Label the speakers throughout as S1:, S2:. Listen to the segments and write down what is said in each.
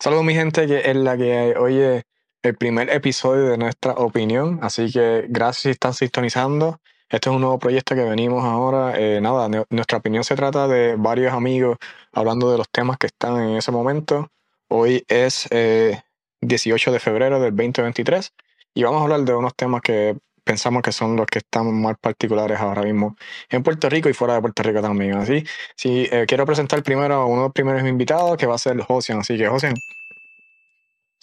S1: Saludos mi gente, que es la que oye el primer episodio de nuestra opinión, así que gracias si están sintonizando. Este es un nuevo proyecto que venimos ahora. Eh, nada, nuestra opinión se trata de varios amigos hablando de los temas que están en ese momento. Hoy es 18 eh, de febrero del 2023 y vamos a hablar de unos temas que pensamos que son los que están más particulares ahora mismo en Puerto Rico y fuera de Puerto Rico también. Así, sí, eh, quiero presentar primero a uno de los primeros invitados que va a ser Josian. Así que, Josian.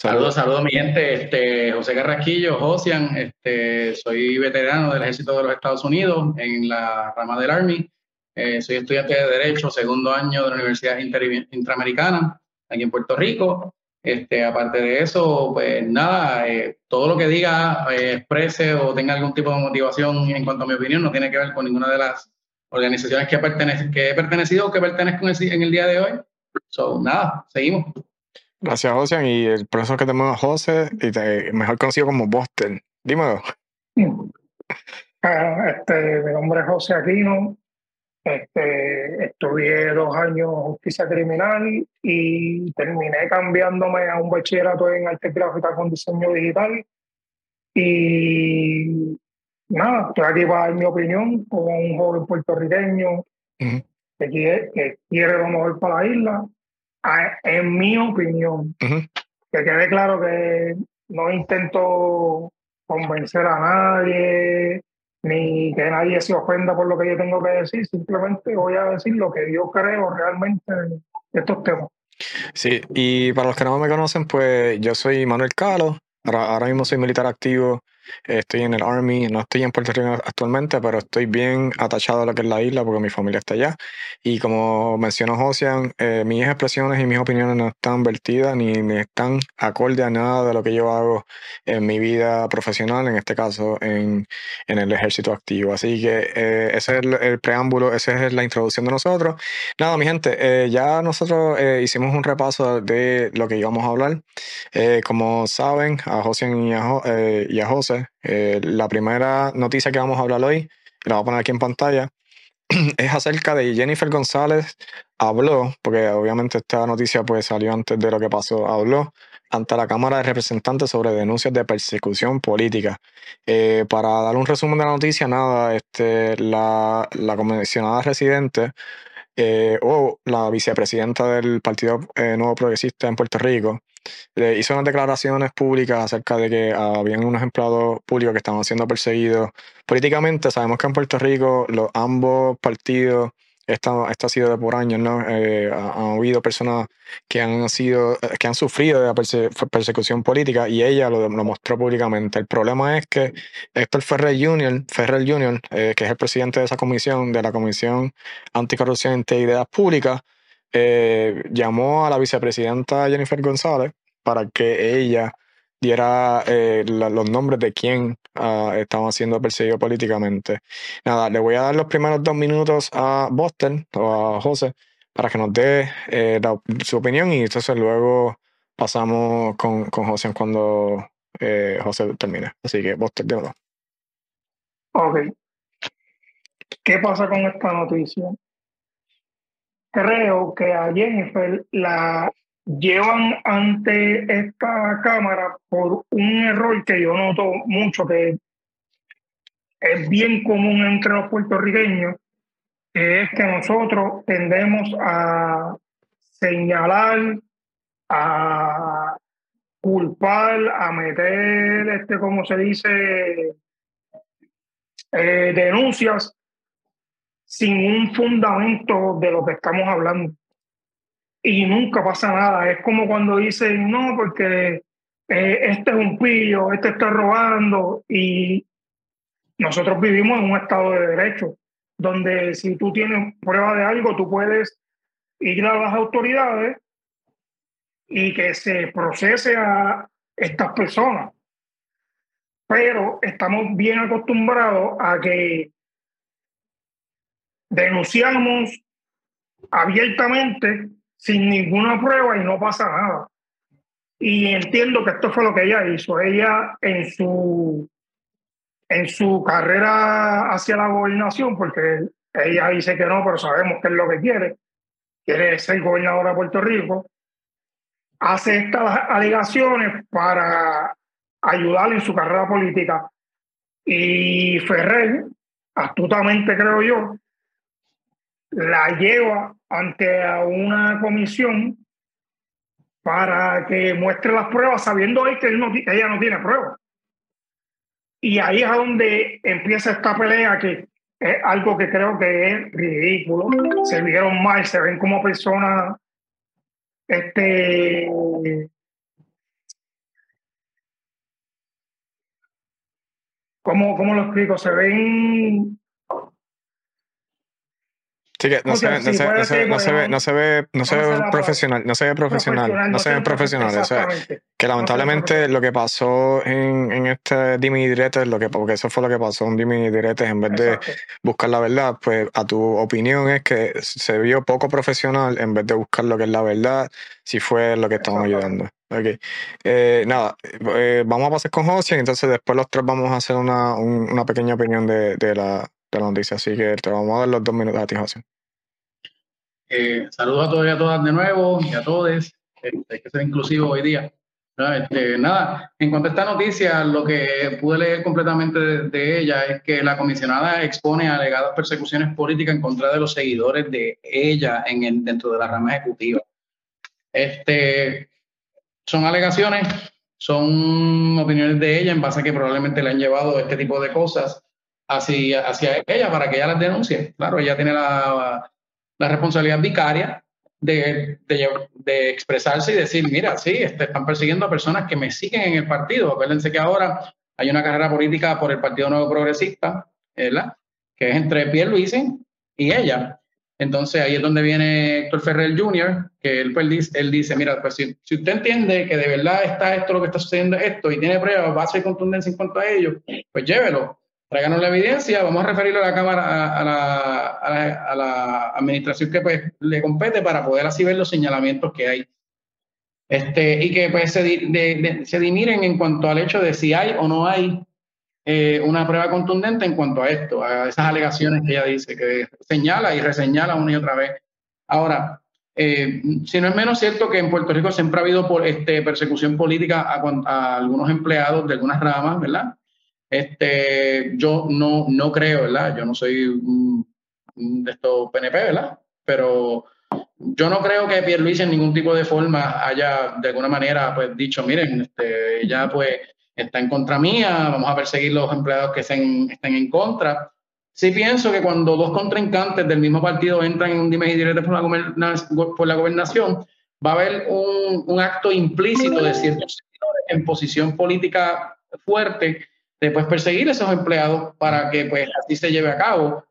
S2: Saludos, saludos, mi gente. Este, José Carrasquillo, Josian. Este, soy veterano del Ejército de los Estados Unidos en la rama del Army. Eh, soy estudiante de Derecho, segundo año de la Universidad Interamericana, aquí en Puerto Rico. Este, aparte de eso, pues nada, eh, todo lo que diga, eh, exprese o tenga algún tipo de motivación en cuanto a mi opinión no tiene que ver con ninguna de las organizaciones que, pertenece, que he pertenecido o que pertenezco en el, día de hoy. So, nada, seguimos.
S1: Gracias, José. Y el profesor que tenemos José, y mejor conocido como Boston. Dímelo.
S3: Ah, este, mi nombre es José Aquino, este, estudié dos años justicia criminal y terminé cambiándome a un bachillerato en arte gráfica con diseño digital. Y nada, estoy aquí para dar mi opinión como un joven puertorriqueño que, quiere, lo mejor para la isla. en mi opinión, que quede claro que no intento convencer a nadie ni que nadie se ofenda por lo que yo tengo que decir, simplemente voy a decir lo que yo creo realmente en estos temas.
S1: Sí, y para los que no me conocen, pues yo soy Manuel Calo, ahora mismo soy militar activo Estoy en el Army, no estoy en Puerto Rico actualmente, pero estoy bien atachado a lo que es la isla porque mi familia está allá. Y como mencionó Josian, eh, mis expresiones y mis opiniones no están vertidas ni, están acorde a nada de lo que yo hago en mi vida profesional, en este caso en, el ejército activo. Así que eh, ese es el, preámbulo, esa es la introducción de nosotros. Nada, mi gente, eh, ya nosotros hicimos un repaso de lo que íbamos a hablar. como saben, a Josian y y a José eh, la primera noticia que vamos a hablar hoy, la voy a poner aquí en pantalla, es acerca de Jennifer González habló, porque obviamente esta noticia pues salió antes de lo que pasó, habló ante la Cámara de Representantes sobre denuncias de persecución política. Eh, para dar un resumen de la noticia, nada, este, la, la comisionada residente eh, o la vicepresidenta del Partido Nuevo Progresista en Puerto Rico, le hizo unas declaraciones públicas acerca de que habían unos empleados públicos que estaban siendo perseguidos políticamente. Sabemos que en Puerto Rico los ambos partidos esto, esto ha sido de por años, ¿no? Eh, ha, habido personas que han sido, que han sufrido de persecución política y ella lo, mostró públicamente. El problema es que Héctor Ferrer Jr., Ferrer Jr., eh, que es el presidente de esa comisión, de la Comisión Anticorrupción e Ideas Públicas, eh, llamó a la vicepresidenta Jennifer González para que ella diera eh, los nombres de quién uh, estaban siendo perseguidos políticamente. Nada, le voy a dar los primeros dos minutos a Boston o a José para que nos dé eh, su opinión y entonces luego pasamos con, con José cuando José termine. Así que Boston, de
S3: Ok. ¿Qué pasa con esta noticia? Creo que a Jennifer la llevan ante esta cámara por un error que yo noto mucho, que es bien común entre los puertorriqueños, que es que nosotros tendemos a señalar, a culpar, a meter, este, como se dice, eh, denuncias sin un fundamento de lo que estamos hablando. Y nunca pasa nada. Es como cuando dicen, no, porque eh, este es un pillo, este está robando. Y nosotros vivimos en un estado de derecho, donde si tú tienes prueba de algo, tú puedes ir a las autoridades y que se procese a estas personas. Pero estamos bien acostumbrados a que denunciamos abiertamente sin ninguna prueba y no pasa nada. Y entiendo que esto fue lo que ella hizo. Ella en su, en su carrera hacia la gobernación, porque ella dice que no, pero sabemos que es lo que quiere, quiere ser gobernadora de Puerto Rico, hace estas alegaciones para ayudar en su carrera política. Y Ferrer, astutamente creo yo, la lleva ante una comisión para que muestre las pruebas, sabiendo él que ella no tiene pruebas. Y ahí es donde empieza esta pelea que es algo que creo que es ridículo. Se vieron mal, se ven como personas este ¿Cómo, ¿Cómo lo explico? Se ven
S1: Sí, que no, se, ve, no, se, ve, no se ve, no se ve profesional, no se ve profesional, no se ve profesional. O sea, que lamentablemente lo que pasó en, en este dime y diretes, lo que, porque eso fue lo que pasó, un dime y diretes, en vez de buscar la verdad, pues a tu opinión es que se vio poco profesional en vez de buscar lo que es la verdad, si fue lo que estamos ayudando. Ok. Eh, nada, eh, vamos a pasar con José, entonces después los tres vamos a hacer una, una pequeña opinión de, de la de la noticia. Así que te vamos a dar los dos minutos a ti, José.
S2: Eh, saludos a todos y a todas de nuevo y a todos. Este, hay que ser inclusivo hoy día. Este, nada, en cuanto a esta noticia, lo que pude leer completamente de, ella es que la comisionada expone alegadas persecuciones políticas en contra de los seguidores de ella en el, dentro de la rama ejecutiva. Este, son alegaciones, son opiniones de ella en base a que probablemente le han llevado este tipo de cosas hacia, hacia ella para que ella las denuncie. Claro, ella tiene la, la responsabilidad vicaria de, de, de, expresarse y decir, mira, sí, este, están persiguiendo a personas que me siguen en el partido. Acuérdense que ahora hay una carrera política por el Partido Nuevo Progresista, ¿verdad? que es entre Pierre Luisen y ella. Entonces ahí es donde viene Héctor Ferrer Jr., que él, pues, dice, él dice, mira, pues si, si, usted entiende que de verdad está esto, lo que está sucediendo esto, y tiene pruebas, base y contundencia en cuanto a ello, pues llévelo tráiganos la evidencia, vamos a referirlo a la Cámara, a la, a la, administración que pues, le compete para poder así ver los señalamientos que hay. Este, y que pues se, de, se dimiren en cuanto al hecho de si hay o no hay eh, una prueba contundente en cuanto a esto, a esas alegaciones que ella dice, que señala y reseñala una y otra vez. Ahora, eh, si no es menos cierto que en Puerto Rico siempre ha habido por, este, persecución política a, a, algunos empleados de algunas ramas, ¿verdad? Este, yo no, no creo, ¿verdad? Yo no soy un, de estos PNP, ¿verdad? Pero yo no creo que Pierre Luis en ningún tipo de forma haya de alguna manera pues dicho, miren, este, ya pues está en contra mía, vamos a perseguir los empleados que estén, estén en contra. Sí pienso que cuando dos contrincantes del mismo partido entran en un dime y directo por la, por la gobernación, va a haber un, un acto implícito de ciertos sectores en posición política fuerte de pues, perseguir a esos empleados para que pues así se lleve a cabo,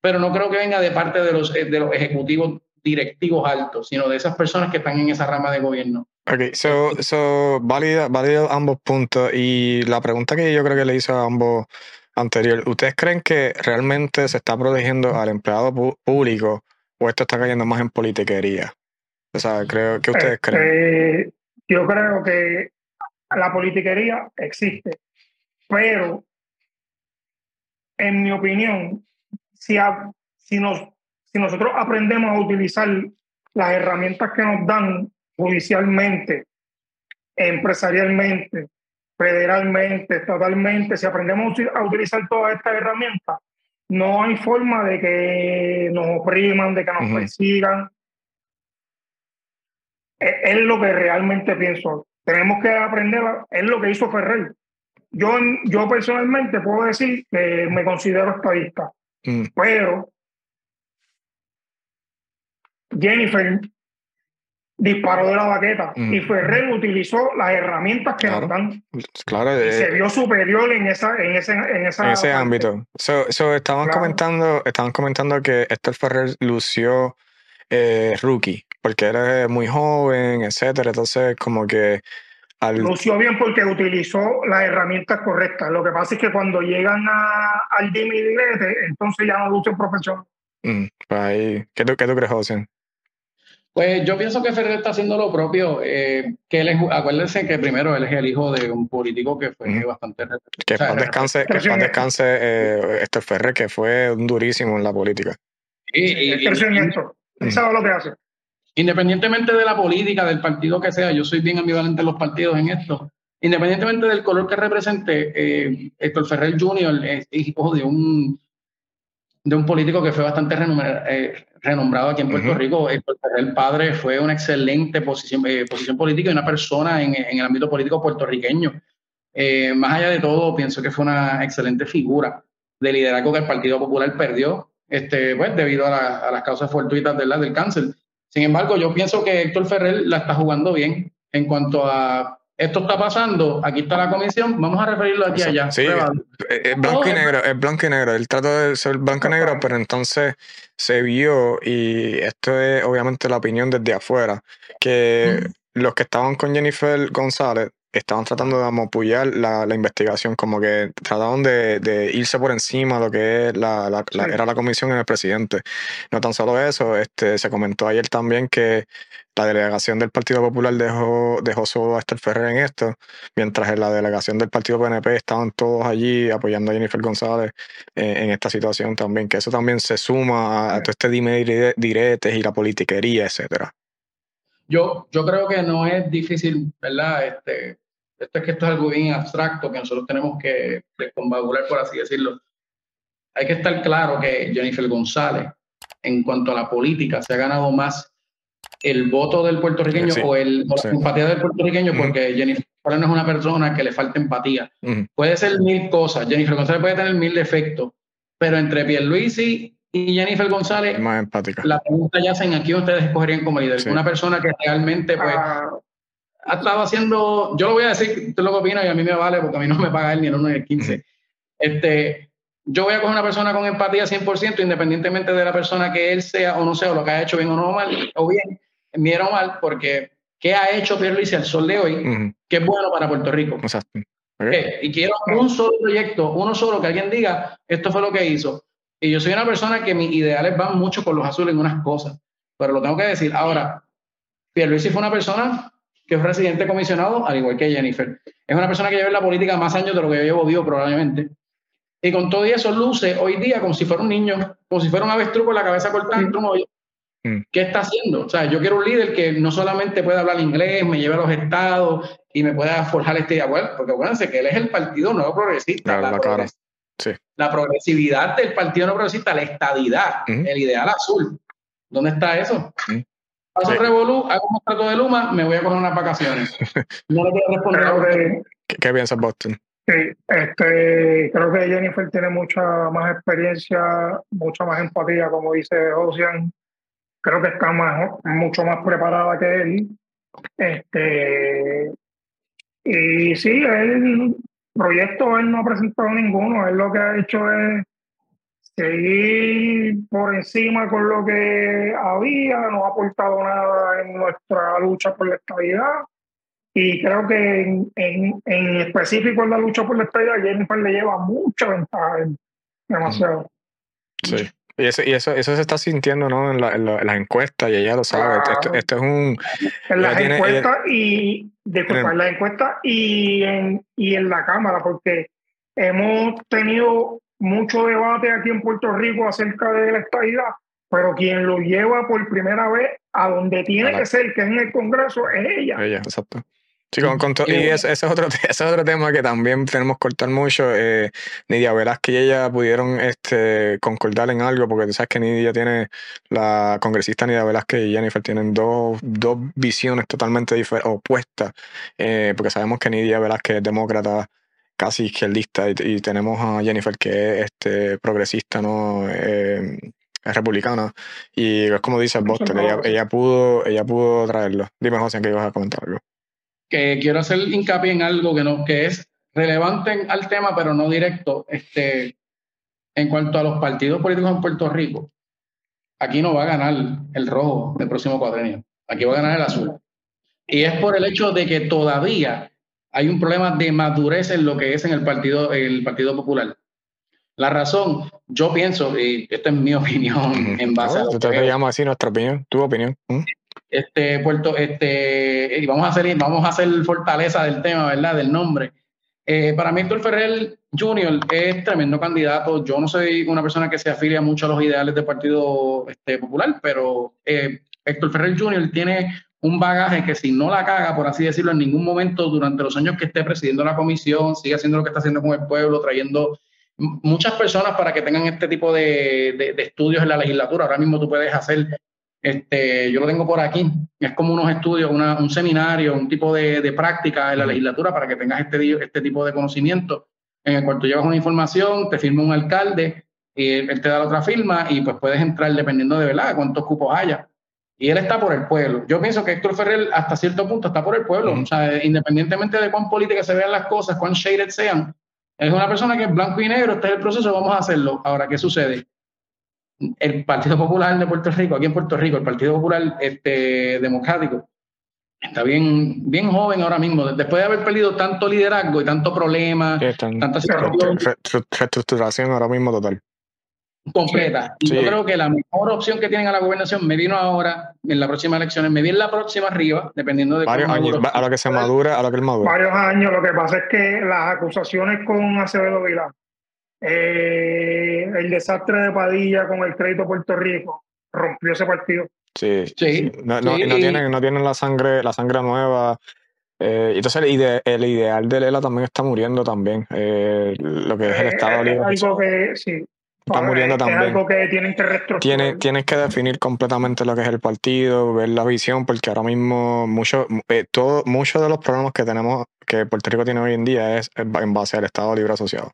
S2: pero no creo que venga de parte de los, de los ejecutivos directivos altos, sino de esas personas que están en esa rama de gobierno.
S1: Ok, so, so válida, ambos puntos y la pregunta que yo creo que le hice a ambos anterior, ¿ustedes creen que realmente se está protegiendo al empleado público o esto está cayendo más en politiquería? O sea, creo que ustedes creen.
S3: Eh, yo creo que la politiquería existe pero, en mi opinión, si, si, nos, si nosotros aprendemos a utilizar las herramientas que nos dan judicialmente, empresarialmente, federalmente, estatalmente, si aprendemos a utilizar todas estas herramientas, no hay forma de que nos opriman, de que nos persigan. Es, es, lo que realmente pienso. Tenemos que aprender, es lo que hizo Ferrer. Yo, yo personalmente puedo decir que me considero estadista, mm. pero Jennifer disparó de la baqueta mm. y Ferrer utilizó las herramientas que nos dan.
S1: Claro,
S3: y se eh, vio superior en esa, en ese, en
S1: ese ámbito. So, estaban comentando, estaban comentando que Esther Ferrer lució eh, rookie, porque era muy joven, etcétera. Entonces, como que
S3: al... Lució bien porque utilizó las herramientas correctas. Lo que pasa es que cuando llegan a, al Jimmy entonces ya no lucen profesional.
S1: Mm, pues ¿qué, tú, ¿Qué tú crees, José?
S2: Pues yo pienso que Ferrer está haciendo lo propio. Eh, que él acuérdense que primero él es el hijo de un político que fue bastante.
S1: Que o descanse, que descanse eh, este Ferrer, que fue durísimo en la política.
S3: Y, y, y, y sabe lo que hace.
S2: Independientemente de la política, del partido que sea, yo soy bien ambivalente en los partidos en esto, independientemente del color que represente, eh, Héctor Ferrer Jr. es hijo de un, de un político que fue bastante eh, renombrado aquí en Puerto Rico. Héctor Ferrer padre fue una excelente posición, eh, posición política y una persona en, en el ámbito político puertorriqueño. Eh, más allá de todo, pienso que fue una excelente figura de liderazgo que el Partido Popular perdió este, pues, debido a, las causas fortuitas del, del cáncer. Sin embargo, yo pienso que Héctor Ferrer la está jugando bien en cuanto a esto está pasando, aquí está la comisión, vamos a referirlo aquí allá.
S1: Sí, es, blanco y negro, es blanco y negro. Él trató de ser blanco y negro, pero entonces se vio, y esto es obviamente la opinión desde afuera, que los que estaban con Jennifer González estaban tratando de amopullar la, la investigación, como que trataron de, irse por encima de lo que es la, era la comisión en el presidente. No tan solo eso, este, se comentó ayer también que la delegación del Partido Popular dejó, dejó solo a Esther Ferrer en esto, mientras en la delegación del Partido PNP estaban todos allí apoyando a Jennifer González en, esta situación también, que eso también se suma a, todo este dime diretes y la politiquería, etcétera.
S2: Yo, yo creo que no es difícil, ¿verdad? Este, esto es que esto es algo bien abstracto que nosotros tenemos que desconvagular, por así decirlo. Hay que estar claro que Jennifer González, en cuanto a la política, se ha ganado más el voto del puertorriqueño o, el, la empatía del puertorriqueño, porque Jennifer no es una persona que le falta empatía. Puede ser mil cosas. Jennifer González puede tener mil defectos, pero entre Pierluisi y Jennifer González,
S1: más empática.
S2: La pregunta ya hacen aquí ustedes escogerían como líder. Una persona que realmente pues, ah. ha estado haciendo, yo lo voy a decir, tú lo que opinas y a mí me vale porque a mí no me paga él ni el 1 ni el 15. este, yo voy a coger una persona con empatía 100%, independientemente de la persona que él sea o no sea, o lo que ha hecho bien o no mal, o bien, bien o mal, porque ¿qué ha hecho Pierluisi al sol de hoy que es bueno para Puerto Rico?
S1: Exacto.
S2: Y quiero un solo proyecto, uno solo, que alguien diga, esto fue lo que hizo. Y yo soy una persona que mis ideales van mucho con los azules en unas cosas, pero lo tengo que decir. Ahora, Pierluisi fue una persona que fue residente comisionado, al igual que Jennifer. Es una persona que lleva en la política más años de lo que yo llevo vivo probablemente. Y con todo eso luce hoy día como si fuera un niño, como si fuera un avestruz con la cabeza cortando un mm. ¿Qué está haciendo? O sea, yo quiero un líder que no solamente pueda hablar inglés, me lleve a los estados y me pueda forjar este idea. Bueno, porque acuérdense que él es el partido nuevo progresista. la, la progresividad del Partido No Progresista, la estadidad, el ideal azul. ¿Dónde está eso? Paso Revolú, hago un trato de Luma, me voy a coger unas vacaciones. No le voy a responder a
S1: ¿Qué, ¿Qué piensas, Boston?
S3: Sí, este, creo que Jennifer tiene mucha más experiencia, mucha más empatía, como dice Ocean. Creo que está más, mucho más preparada que él. Este, y sí, él proyecto él no ha presentado ninguno, él lo que ha hecho es seguir por encima con lo que había, no ha aportado nada en nuestra lucha por la estabilidad. Y creo que en, en, específico en la lucha por la estabilidad, Jennifer le lleva mucha ventaja, demasiado.
S1: Sí. Y eso, y eso, eso se está sintiendo ¿no? en, la, en, las encuestas y ella lo sabe. Esto, es un.
S3: En las encuestas y. Disculpa, en las encuestas y en, y en la Cámara, porque hemos tenido mucho debate aquí en Puerto Rico acerca de la estabilidad, pero quien lo lleva por primera vez a donde tiene que ser, que es en el Congreso, es ella.
S1: Ella, exacto. Sí, con, y ese, es otro, ese es otro tema que también tenemos que cortar mucho. Eh, Nidia Velázquez y ella pudieron este, concordar en algo, porque tú sabes que Nidia tiene, la congresista Nidia Velázquez y Jennifer tienen dos, dos visiones totalmente opuestas, eh, porque sabemos que Nidia Velázquez es demócrata casi izquierdista y, tenemos a Jennifer que es este, progresista, ¿no? Eh, es republicana y es como dice Boston, ella, ella, pudo, ella pudo traerlo. Dime, José, que ibas a comentar algo
S2: que quiero hacer hincapié en algo que, no, que es relevante al tema, pero no directo. Este, en cuanto a los partidos políticos en Puerto Rico, aquí no va a ganar el rojo del próximo cuadrenio. Aquí va a ganar el azul. Y es por el hecho de que todavía hay un problema de madurez en lo que es en el Partido, el partido Popular. La razón, yo pienso, y esta es mi opinión en base a.
S1: te llamo así nuestra opinión, tu opinión
S2: este Puerto, este, y vamos a hacer, vamos a hacer fortaleza del tema, ¿verdad? Del nombre. Eh, para mí, Héctor Ferrer Jr. es tremendo candidato. Yo no soy una persona que se afilia mucho a los ideales del Partido este, Popular, pero eh, Héctor Ferrer Jr. tiene un bagaje que si no la caga, por así decirlo, en ningún momento durante los años que esté presidiendo la comisión, sigue haciendo lo que está haciendo con el pueblo, trayendo muchas personas para que tengan este tipo de, estudios en la legislatura. Ahora mismo tú puedes hacer, este, yo lo tengo por aquí, es como unos estudios, un seminario, un tipo de, práctica en la legislatura para que tengas este, este tipo de conocimiento en el cual tú llevas una información, te firma un alcalde, y él te da la otra firma y pues puedes entrar dependiendo de verdad cuántos cupos haya. Y él está por el pueblo. Yo pienso que Héctor Ferrer hasta cierto punto está por el pueblo. O sea, independientemente de cuán políticas se vean las cosas, cuán shaded sean, es una persona que es blanco y negro, este es el proceso, vamos a hacerlo. Ahora, ¿qué sucede? El Partido Popular de Puerto Rico, aquí en Puerto Rico, el Partido Popular este, Democrático, está bien, bien joven ahora mismo. Después de haber perdido tanto liderazgo y tanto problema, tanta
S1: reestructuración ahora mismo total
S2: completa. Y yo creo que la mejor opción que tienen a la gobernación, me vino ahora, en las próximas elecciones, me viene la próxima arriba, dependiendo de
S1: Varios años, a lo que se madura, a lo que él madura.
S3: Varios años, lo que pasa es que las acusaciones con Acevedo Vilá, eh, el desastre de Padilla con el crédito Puerto Rico, rompió ese partido.
S1: Sí, sí. No, no, tienen, no tienen la sangre, la sangre nueva. Eh, entonces el, el, ideal de Lela también está muriendo también. Eh, lo que es el Estado
S3: Libre. Algo que, sí,
S1: está muriendo también.
S3: Es algo que tienen que
S1: Tiene, tienes que definir completamente lo que es el partido, ver la visión, porque ahora mismo mucho, eh, muchos de los problemas que tenemos, que Puerto Rico tiene hoy en día, es en base al Estado Libre Asociado.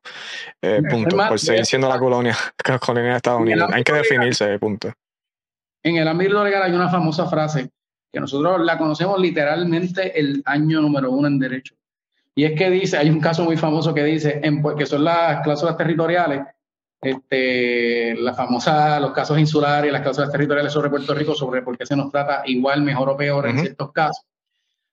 S1: Eh, punto. por seguir siendo la colonia, la colonia de Estados Unidos. Hay que definirse, punto.
S2: En el ámbito legal hay una famosa frase que nosotros la conocemos literalmente el año número uno en derecho. Y es que dice, hay un caso muy famoso que dice, en, que son las cláusulas territoriales, este, la famosa, los casos insulares, las cláusulas territoriales sobre Puerto Rico, sobre por qué se nos trata igual, mejor o peor en ciertos casos,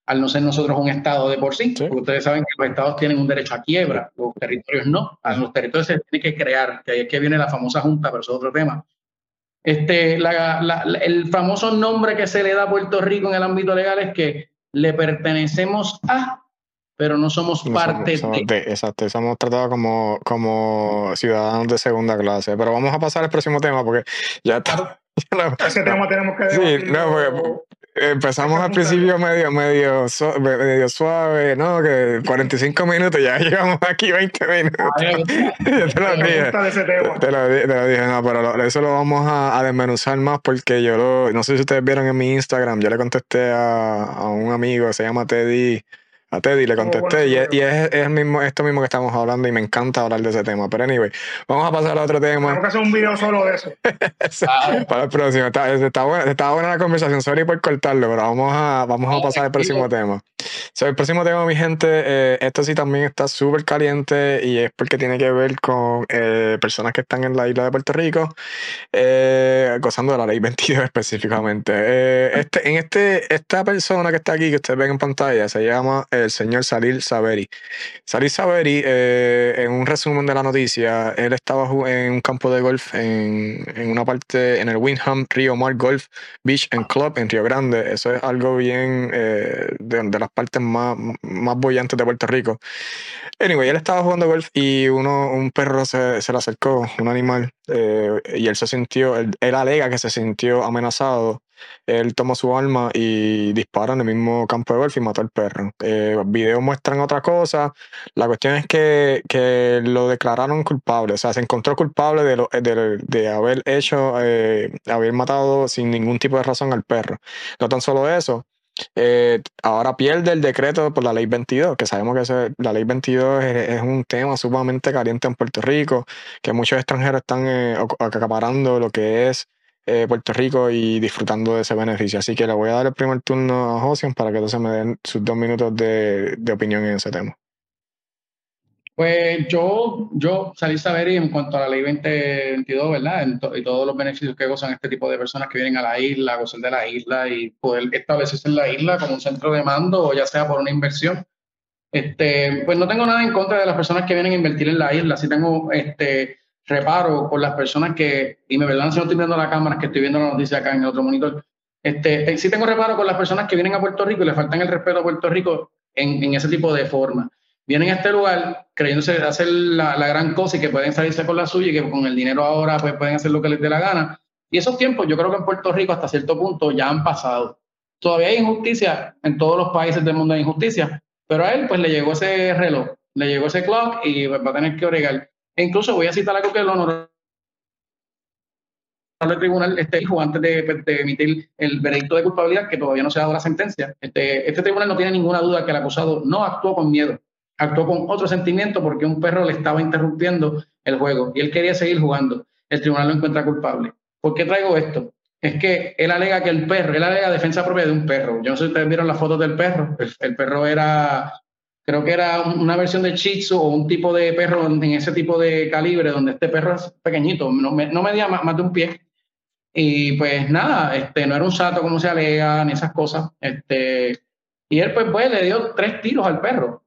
S2: al no ser nosotros un estado de por sí, porque ustedes saben que los estados tienen un derecho a quiebra, los territorios no, a los territorios se tiene que crear, que ahí es que viene la famosa junta, pero eso es otro tema. Este, el famoso nombre que se le da a Puerto Rico en el ámbito legal es que le pertenecemos a pero no somos parte de...
S1: Exacto, somos tratados como, como ciudadanos de segunda clase. Pero vamos a pasar al próximo tema porque ya está.
S3: Ese tema tenemos que Sí,
S1: no, empezamos al principio medio, medio, medio suave, ¿no? Que 45 minutos, ya llegamos aquí 20 minutos. te lo dije. Te lo, dije, no, pero eso lo vamos a, desmenuzar más porque yo lo, no sé si ustedes vieron en mi Instagram, yo le contesté a, a un amigo, se llama Teddy a Teddy le contesté y, es, es, mismo, esto mismo que estamos hablando y me encanta hablar de ese tema. Pero anyway, vamos a pasar a otro tema.
S3: Tengo que hacer un video solo de eso.
S1: Para el próximo. Está, está, buena, está, buena, la conversación. Sorry por cortarlo, pero vamos a, vamos a pasar al próximo tema. So, el próximo tema, mi gente, eh, esto sí también está súper caliente y es porque tiene que ver con eh, personas que están en la isla de Puerto Rico, eh, gozando de la ley 22 específicamente. este, en este, esta persona que está aquí, que ustedes ven en pantalla, se llama el señor Salil Saveri. Salil Saveri, eh, en un resumen de la noticia, él estaba en un campo de golf en, en una parte, en el Windham Rio Mar Golf Beach and Club en Río Grande. Eso es algo bien eh, de, las partes más, más bollantes de Puerto Rico. Anyway, él estaba jugando golf y uno, un perro se, se le acercó, un animal, eh, y él se sintió, él, él alega que se sintió amenazado él toma su arma y dispara en el mismo campo de golf y mata al perro. Eh, videos muestran otra cosa. La cuestión es que, que, lo declararon culpable. O sea, se encontró culpable de, lo, de, de haber hecho, eh, haber matado sin ningún tipo de razón al perro. No tan solo eso. Eh, ahora pierde el decreto por la ley 22, que sabemos que la ley 22 es, un tema sumamente caliente en Puerto Rico, que muchos extranjeros están eh, acaparando lo que es eh, Puerto Rico y disfrutando de ese beneficio. Así que le voy a dar el primer turno a Josian para que entonces me den sus dos minutos de, opinión en ese tema.
S2: Pues yo, yo salí a saber y en cuanto a la ley 2022, ¿verdad? y todos los beneficios que gozan este tipo de personas que vienen a la isla, gozar de la isla y poder establecerse en la isla como un centro de mando o ya sea por una inversión. Este, pues no tengo nada en contra de las personas que vienen a invertir en la isla. Sí tengo este, reparo por las personas que, y me verdad si no estoy viendo la cámara, que estoy viendo la noticia acá en el otro monitor, este, sí tengo reparo con las personas que vienen a Puerto Rico y le faltan el respeto a Puerto Rico en, en ese tipo de forma. Vienen a este lugar creyéndose hacer la, la, gran cosa y que pueden salirse con la suya y que con el dinero ahora pues pueden hacer lo que les dé la gana. Y esos tiempos yo creo que en Puerto Rico hasta cierto punto ya han pasado. Todavía hay injusticia, en todos los países del mundo hay injusticia, pero a él pues le llegó ese reloj, le llegó ese clock y va a tener que oregar. E incluso voy a citar algo que el honorable tribunal este dijo antes de, emitir el veredicto de culpabilidad, que todavía no se ha dado la sentencia. Este, este tribunal no tiene ninguna duda que el acusado no actuó con miedo, actuó con otro sentimiento porque un perro le estaba interrumpiendo el juego y él quería seguir jugando. El tribunal lo encuentra culpable. ¿Por qué traigo esto? Es que él alega que el perro, él alega defensa propia de un perro. Yo no sé si ustedes vieron las fotos del perro. El, perro era, creo que era una versión de Shih o un tipo de perro en ese tipo de calibre, donde este perro es pequeñito, no, medía más, de un pie. Y pues nada, este, no era un sato como se alega, ni esas cosas. Este, y él pues, pues le dio tres tiros al perro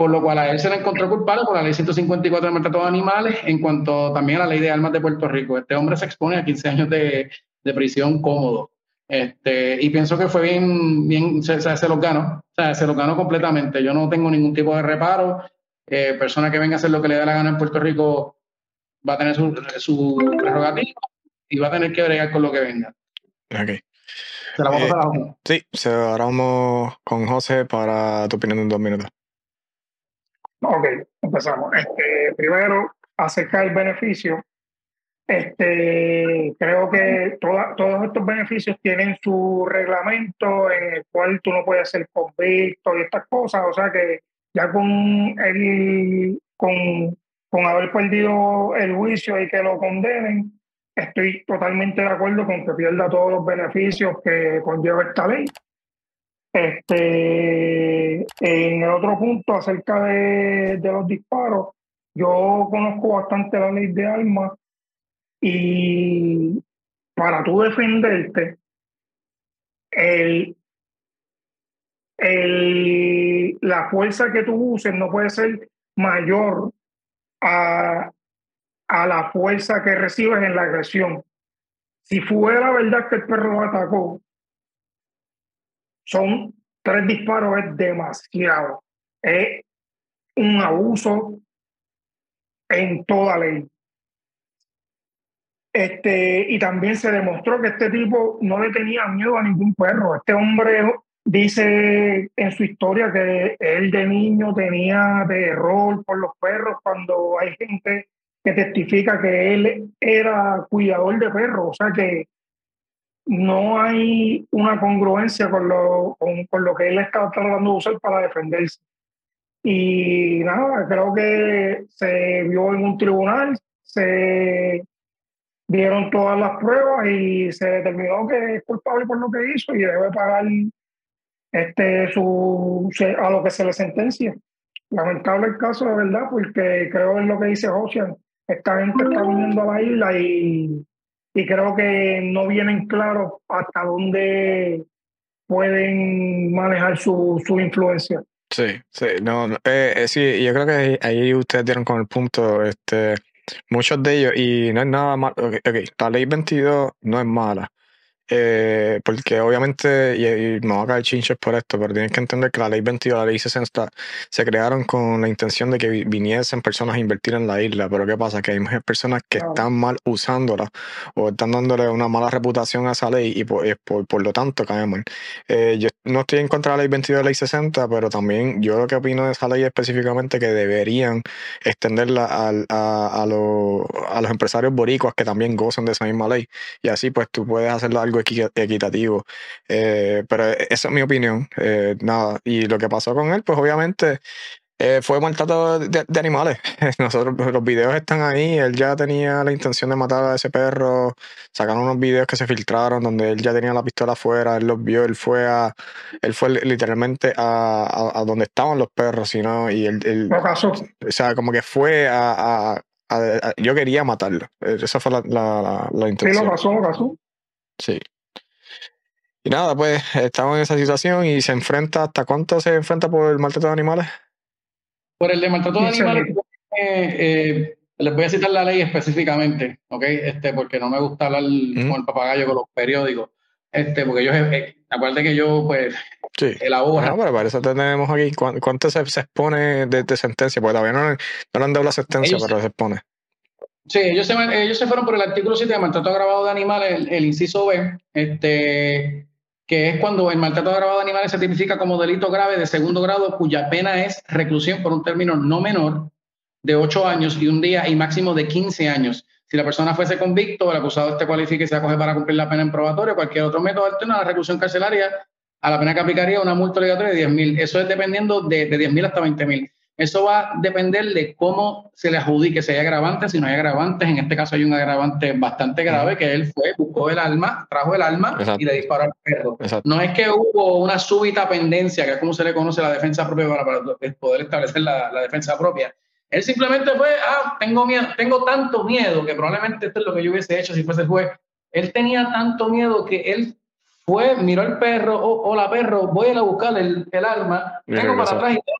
S2: por lo cual a él se le encontró culpable por la ley 154 de maltrato de animales en cuanto también a la ley de armas de Puerto Rico. Este hombre se expone a 15 años de, prisión cómodo. Este, y pienso que fue bien, bien se, se, lo ganó, o sea, se lo ganó completamente. Yo no tengo ningún tipo de reparo. Eh, persona que venga a hacer lo que le dé la gana en Puerto Rico va a tener su, su prerrogativa y va a tener que bregar con lo que venga.
S1: Okay. Se la vamos a eh, Sí, ahora vamos con José para tu opinión en dos minutos.
S3: Ok, empezamos. Este, primero, acerca del beneficio. Este, creo que todos estos beneficios tienen su reglamento en el cual tú no puedes ser convicto y estas cosas. O sea que ya con el, con, con haber perdido el juicio y que lo condenen, estoy totalmente de acuerdo con que pierda todos los beneficios que conlleva esta ley. Este, en el otro punto, acerca de, los disparos, yo conozco bastante la ley de armas y para tú defenderte, el, el, la fuerza que tú uses no puede ser mayor a, a la fuerza que recibes en la agresión. Si fuera verdad que el perro atacó, son tres disparos, es demasiado. Es un abuso en toda ley. Este, y también se demostró que este tipo no le tenía miedo a ningún perro. Este hombre dice en su historia que él de niño tenía terror por los perros cuando hay gente que testifica que él era cuidador de perros. O sea que no hay una congruencia con lo, con, lo que él estaba tratando de usar para defenderse. Y nada, creo que se vio en un tribunal, se dieron todas las pruebas y se determinó que es culpable por lo que hizo y debe pagar este su a lo que se le sentencia. Lamentable el caso, de verdad, porque creo en lo que dice Ocean. Esta gente está viniendo a la isla y y creo que no vienen claros hasta dónde pueden manejar su, su influencia.
S1: Sí, sí, no, eh, eh, sí, yo creo que ahí ustedes dieron con el punto, este, muchos de ellos, y no es nada malo, okay, la ley 22 no es mala, eh, porque obviamente, y, me voy a caer chinches por esto, pero tienes que entender que la ley 22 y la ley 60 se crearon con la intención de que viniesen personas a invertir en la isla, pero ¿qué pasa? Que hay muchas personas que están mal usándola o están dándole una mala reputación a esa ley y por, por, lo tanto caemos. Eh, yo no estoy en contra de la ley 22 y la ley 60, pero también yo lo que opino de esa ley específicamente que deberían extenderla a, a, a, a los empresarios boricuas que también gozan de esa misma ley y así pues tú puedes hacerlo algo equitativo. Eh, pero esa es mi opinión. Eh, nada. Y lo que pasó con él, pues obviamente eh, fue maltrato de, animales. Nosotros, los videos están ahí. Él ya tenía la intención de matar a ese perro. Sacaron unos videos que se filtraron donde él ya tenía la pistola afuera. Él los vio. Él fue a, él fue literalmente a, donde estaban los perros, ¿no? Y él, o sea, como que fue a, yo quería matarlo. Esa fue la, la, la, intención.
S3: Sí, lo pasó, lo pasó.
S1: Sí. Y nada, pues estamos en esa situación y se enfrenta, ¿hasta cuánto se enfrenta por el maltrato de animales?
S2: Por el de maltrato de animales, eh, eh, les voy a citar la ley específicamente, ¿ok? Este, porque no me gusta hablar con el papagayo con los periódicos. Este, porque yo, eh, aparte que yo, pues,
S1: sí. elaboro. No, pero para eso tenemos aquí, ¿cuánto se, expone de, sentencia? Porque todavía no, no le han dado la sentencia, pero se expone.
S2: Sí, ellos se, ellos se fueron por el artículo 7 de maltrato agravado de animales, el, inciso B, este, que es cuando el maltrato agravado de animales se tipifica como delito grave de segundo grado cuya pena es reclusión por un término no menor de 8 años y un día y máximo de 15 años. Si la persona fuese convicto, el acusado este cualifique y se acoge para cumplir la pena en probatorio, cualquier otro método alterno a la reclusión carcelaria, a la pena que aplicaría una multa obligatoria de 10.000. Eso es dependiendo de, de 10.000 hasta 20.000. Eso va a depender de cómo se le adjudique, si hay agravantes, si no hay agravantes. En este caso hay un agravante bastante grave, que él fue, buscó el alma, trajo el alma y le disparó al perro. No es que hubo una súbita pendencia, que es como se le conoce la defensa propia para poder establecer la, defensa propia. Él simplemente fue, ah, tengo miedo, tengo tanto miedo, que probablemente esto es lo que yo hubiese hecho si fuese el juez. Él tenía tanto miedo que él fue, miró al perro, oh, hola perro, voy a ir a buscar el, el arma, tengo para atrás y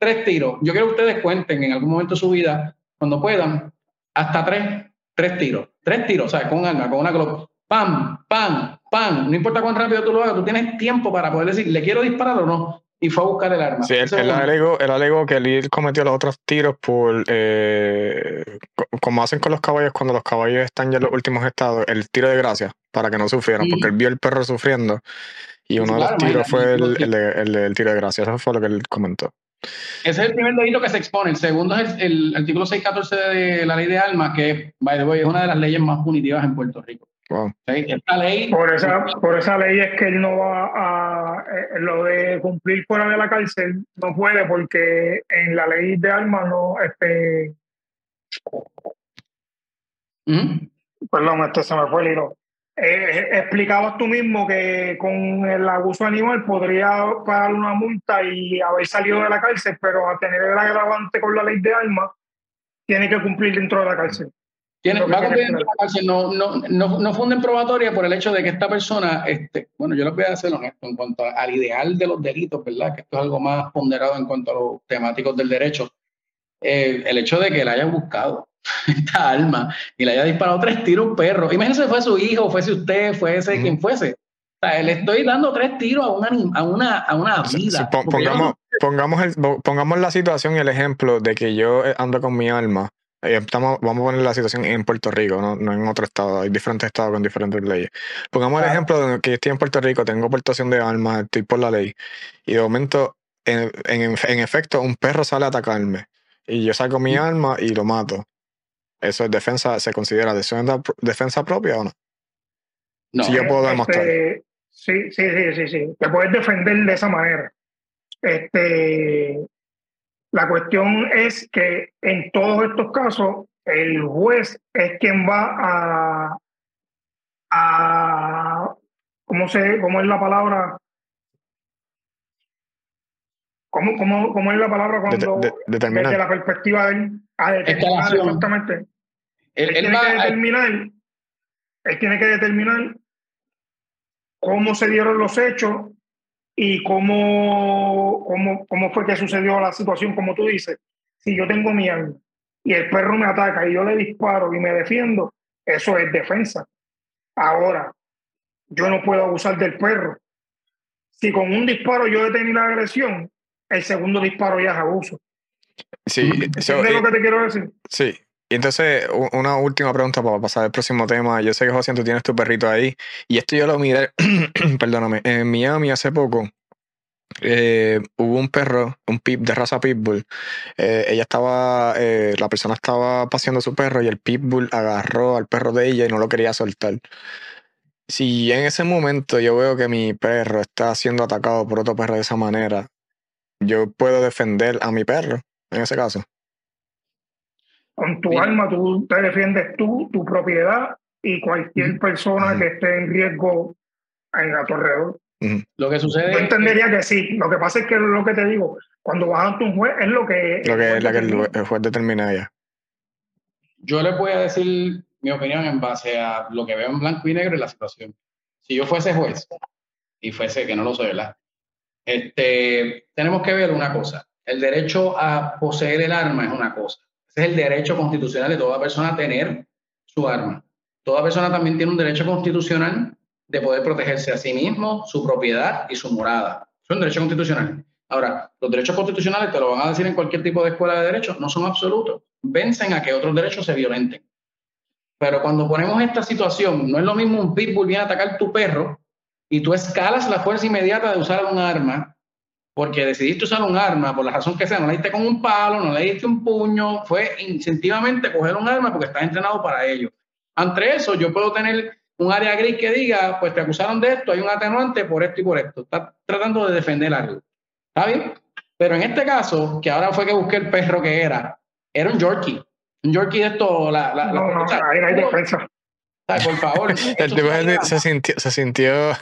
S2: tres tiros. Yo quiero que ustedes cuenten en algún momento de su vida, cuando puedan, hasta tres, tres tiros. Tres tiros, o sea, con un arma, con una Glock. Pam, pam, pam. No importa cuán rápido tú lo hagas, tú tienes tiempo para poder decir, ¿le quiero disparar o no? Y fue a buscar el arma.
S1: Sí, él, alegó, alegó, que él cometió los otros tiros por, eh, como hacen con los caballos cuando los caballos están ya en los últimos estados, el tiro de gracia, para que no sufrieran, porque él vio el perro sufriendo y uno de los tiros fue el, el, el, tiro de gracia. Eso fue lo que él comentó.
S2: Ese es el primer delito que se expone. El segundo es el, artículo 614 de la ley de armas, que, by the way, es una de las leyes más punitivas en Puerto Rico.
S3: ley, por, esa, por esa ley es que él no va a. Eh, lo de cumplir fuera de la cárcel no puede, porque en la ley de armas no. Este, Perdón, esto se me fue el hilo. Eh, explicabas tú mismo que con el abuso animal podría pagar una multa y haber salido de la cárcel, pero a tener el agravante con la ley de armas, tiene que cumplir dentro de la cárcel.
S2: Tiene, va a cumplir dentro de la cárcel, no, no, no, no funden probatoria por el hecho de que esta persona, este, bueno, yo les voy a hacer honesto en cuanto al ideal de los delitos, ¿verdad? Que esto es algo más ponderado en cuanto a los temáticos del derecho. Eh, el hecho de que la haya buscado, esta alma y le haya disparado tres tiros a un perro. Imagínense, fue su hijo, fuese usted, fuese quien fuese. O sea, le estoy dando tres tiros a una, a una, a una vida.
S1: pongamos, pongamos, pongamos la situación y el ejemplo de que yo ando con mi alma. Eh, estamos, vamos a poner la situación en Puerto Rico, no, no en otro estado. Hay diferentes estados con diferentes leyes. Pongamos el ejemplo de que estoy en Puerto Rico, tengo portación de alma, estoy por la ley. Y de momento, en, en, en efecto, un perro sale a atacarme. Y yo saco mi alma y lo mato. ¿Eso es defensa, se considera defensa, propia o no?
S3: No. Si yo puedo este, demostrar. sí, sí, sí, sí, sí. Te puedes defender de esa manera. Este, la cuestión es que en todos estos casos, el juez es quien va a, a ¿cómo, se, ¿cómo es la palabra? ¿Cómo, cómo, cómo es la palabra cuando desde la perspectiva de él a determinar exactamente? Él, tiene que determinar, él tiene que determinar cómo se dieron los hechos y cómo, cómo, cómo fue que sucedió la situación, como tú dices. Si yo tengo mi arma y el perro me ataca y yo le disparo y me defiendo, eso es defensa. Ahora, yo no puedo abusar del perro. Si con un disparo yo detengo la agresión, el segundo disparo ya es abuso.
S1: Sí, eso,
S3: es lo que te quiero decir?
S1: Sí. Y entonces, una última pregunta para pasar al próximo tema. Yo sé que José, tú tienes tu perrito ahí. Y esto yo lo miré, perdóname, en Miami hace poco. Eh, hubo un perro, un pip de raza pitbull. Eh, ella estaba, eh, la persona estaba paseando su perro y el pitbull agarró al perro de ella y no lo quería soltar. Si en ese momento yo veo que mi perro está siendo atacado por otro perro de esa manera, yo puedo defender a mi perro en ese caso.
S3: Con tu alma tú te defiendes tú, tu propiedad y cualquier persona que esté en riesgo en a tu alrededor.
S2: Lo que sucede.
S3: Yo entendería que sí. Lo que pasa es que lo que te digo, cuando vas ante un juez es lo que.
S1: Lo que, la que el, juez determina ya.
S2: Yo le voy a decir mi opinión en base a lo que veo en blanco y negro en la situación. Si yo fuese juez y fuese, que no lo soy, ¿verdad? Este, tenemos que ver una cosa. El derecho a poseer el arma es una cosa. Ese es el derecho constitucional de toda persona tener su arma. Toda persona también tiene un derecho constitucional de poder protegerse a sí mismo, su propiedad y su morada. Es un derecho constitucional. Ahora, los derechos constitucionales, te lo van a decir en cualquier tipo de escuela de derecho, no son absolutos. Vencen a que otros derechos se violenten. Pero cuando ponemos esta situación, no es lo mismo un pitbull viene a atacar tu perro y tú escalas la fuerza inmediata de usar un arma porque decidiste usar un arma, por la razón que sea, no le diste con un palo, no le diste un puño, fue incentivamente coger un arma porque estás entrenado para ello. Ante eso, yo puedo tener un área gris que diga, pues te acusaron de esto, hay un atenuante por esto y por esto. Está tratando de defender algo. ¿Está bien? Pero en este caso, que ahora fue que busqué el perro que era, era un Yorkie. Un Yorkie de esto, la... la,
S3: no, no, ahí hay defensa.
S2: Por favor.
S1: el tipo se sintió, se sintió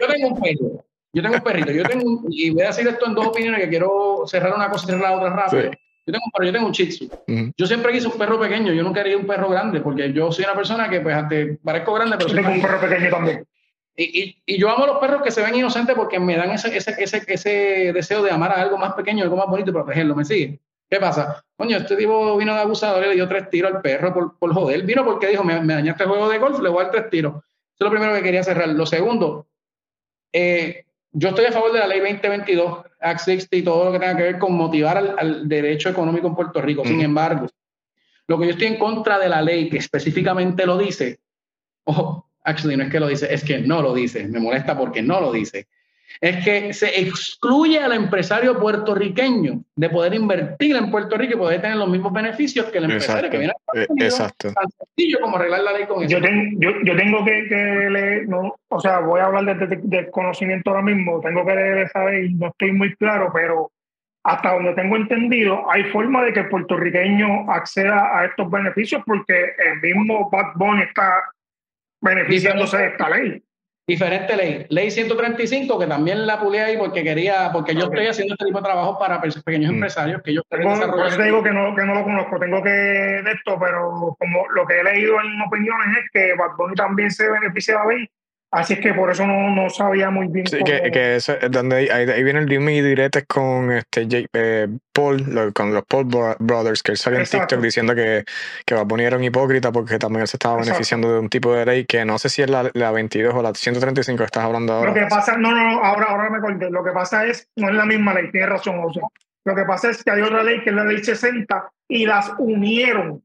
S2: yo tengo un perro. Yo tengo un perrito. Yo tengo y voy a decir esto en dos opiniones que quiero cerrar una cosa y cerrar la otra rápido. Yo tengo un perro, yo tengo un chitsu. Yo siempre quise un perro pequeño, yo nunca quería un perro grande, porque yo soy una persona que pues te parezco grande, pero
S3: yo tengo un perro pequeño también.
S2: Y, y, y, yo amo a los perros que se ven inocentes porque me dan ese, ese, ese, ese deseo de amar a algo más pequeño, algo más bonito y protegerlo. ¿Me sigue? ¿Qué pasa? Coño, este tipo vino de abusador y le dio tres tiros al perro por, por joder. Vino porque dijo, me, me dañaste el juego de golf, le voy a dar tres tiros. Eso es lo primero que quería cerrar. Lo segundo, eh, yo estoy a favor de la ley 2022, Act 60 y todo lo que tenga que ver con motivar al, derecho económico en Puerto Rico. Sin embargo, lo que yo estoy en contra de la ley que específicamente lo dice, ojo, actually no es que lo dice, es que no lo dice. Me molesta porque no lo dice es que se excluye al empresario puertorriqueño de poder invertir en Puerto Rico y poder tener los mismos beneficios que el empresario que viene a Estados
S1: eh, Exacto.
S2: Tan sencillo como arreglar la ley con
S3: eso. Yo, yo, tengo que, leer, no, o sea, voy a hablar de, conocimiento ahora mismo, tengo que leer saber, no estoy muy claro, pero hasta donde tengo entendido, hay forma de que el puertorriqueño acceda a estos beneficios porque el mismo Bad Bunny está beneficiándose de esta ley
S2: diferente ley. Ley 135, que también la pulé ahí porque quería, porque yo estoy haciendo este tipo de trabajo para pequeños mm. empresarios que
S3: tengo, Por eso te digo que no, que no lo conozco, tengo que de esto, pero como lo que he leído en opiniones es que Bad Bunny también se beneficia de la ley Así es que por eso no, no sabía muy bien.
S1: Sí, que, que eso, donde ahí, ahí, viene el dime y diretes con este eh, Paul, con los Paul Brothers, que él salió en TikTok diciendo que, que va a poner un hipócrita porque también él se estaba beneficiando de un tipo de ley que no sé si es la, la 22 o la 135 que estás hablando ahora.
S3: Lo que pasa, no, no, ahora, ahora me acordé. Lo que pasa es, no es la misma ley, tiene razón, o sea, Lo que pasa es que hay otra ley que es la ley 60 y las unieron.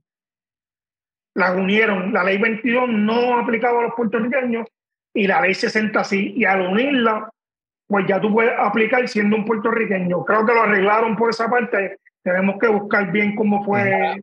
S3: Las unieron. La ley 22 no aplicaba a los puertorriqueños y la ley 60 sí, y al unirla, pues ya tú puedes aplicar siendo un puertorriqueño. Creo que lo arreglaron por esa parte, tenemos que buscar bien cómo fue.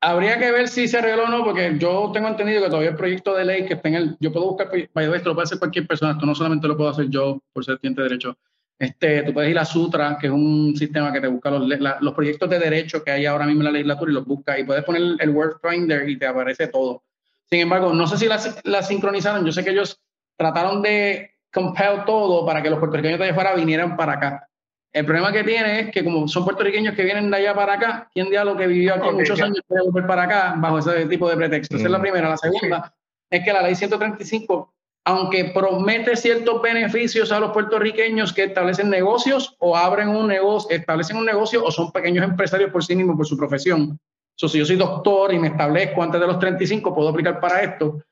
S2: Habría que ver si se arregló o no, porque yo tengo entendido que todavía el proyecto de ley que está en el. Yo puedo buscar, vaya, esto lo puede hacer cualquier persona, esto no solamente lo puedo hacer yo por ser cliente de derecho. Este, tú puedes ir a Sutra, que es un sistema que te busca los, los proyectos de derecho que hay ahora mismo en la legislatura y los busca y puedes poner el Word Finder y te aparece todo. Sin embargo, no sé si la, la sincronizaron. Yo sé que ellos trataron de compel todo para que los puertorriqueños de allá afuera vinieran para acá. El problema que tiene es que como son puertorriqueños que vienen de allá para acá, ¿quién lo que vivió aquí muchos años puede volver para acá bajo ese tipo de pretexto? Esa es la mm. primera. La segunda es que la ley 135, aunque promete ciertos beneficios a los puertorriqueños que establecen negocios o abren un negocio, establecen un negocio o son pequeños empresarios por sí mismos, por su profesión. So, si yo soy doctor y me establezco antes de los 35, puedo aplicar para esto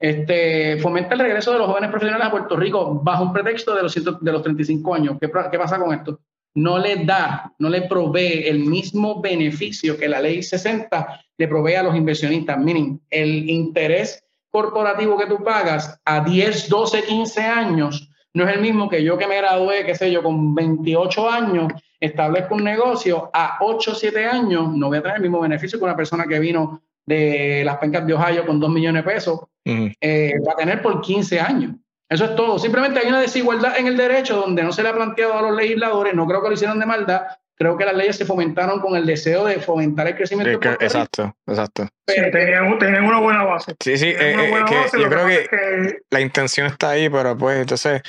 S2: este, fomenta el regreso de los jóvenes profesionales a Puerto Rico bajo un pretexto de los, de los 35 años. ¿Qué, ¿Qué, pasa con esto? No le da, no le provee el mismo beneficio que la ley 60 le provee a los inversionistas. Miren, el interés corporativo que tú pagas a 10, 12, 15 años no es el mismo que yo que me gradué, qué sé yo, con 28 años, establezco un negocio a 8, 7 años, no voy a tener el mismo beneficio que una persona que vino de las pencas de Ohio con 2 millones de pesos, eh, va a tener por 15 años. Eso es todo. Simplemente hay una desigualdad en el derecho donde no se le ha planteado a los legisladores, no creo que lo hicieron de maldad, creo que las leyes se fomentaron con el deseo de fomentar el crecimiento.
S1: exacto, exacto.
S3: Pero, tenían, una buena base.
S1: Sí, sí, eh, eh, yo creo que, la intención está ahí, pero pues entonces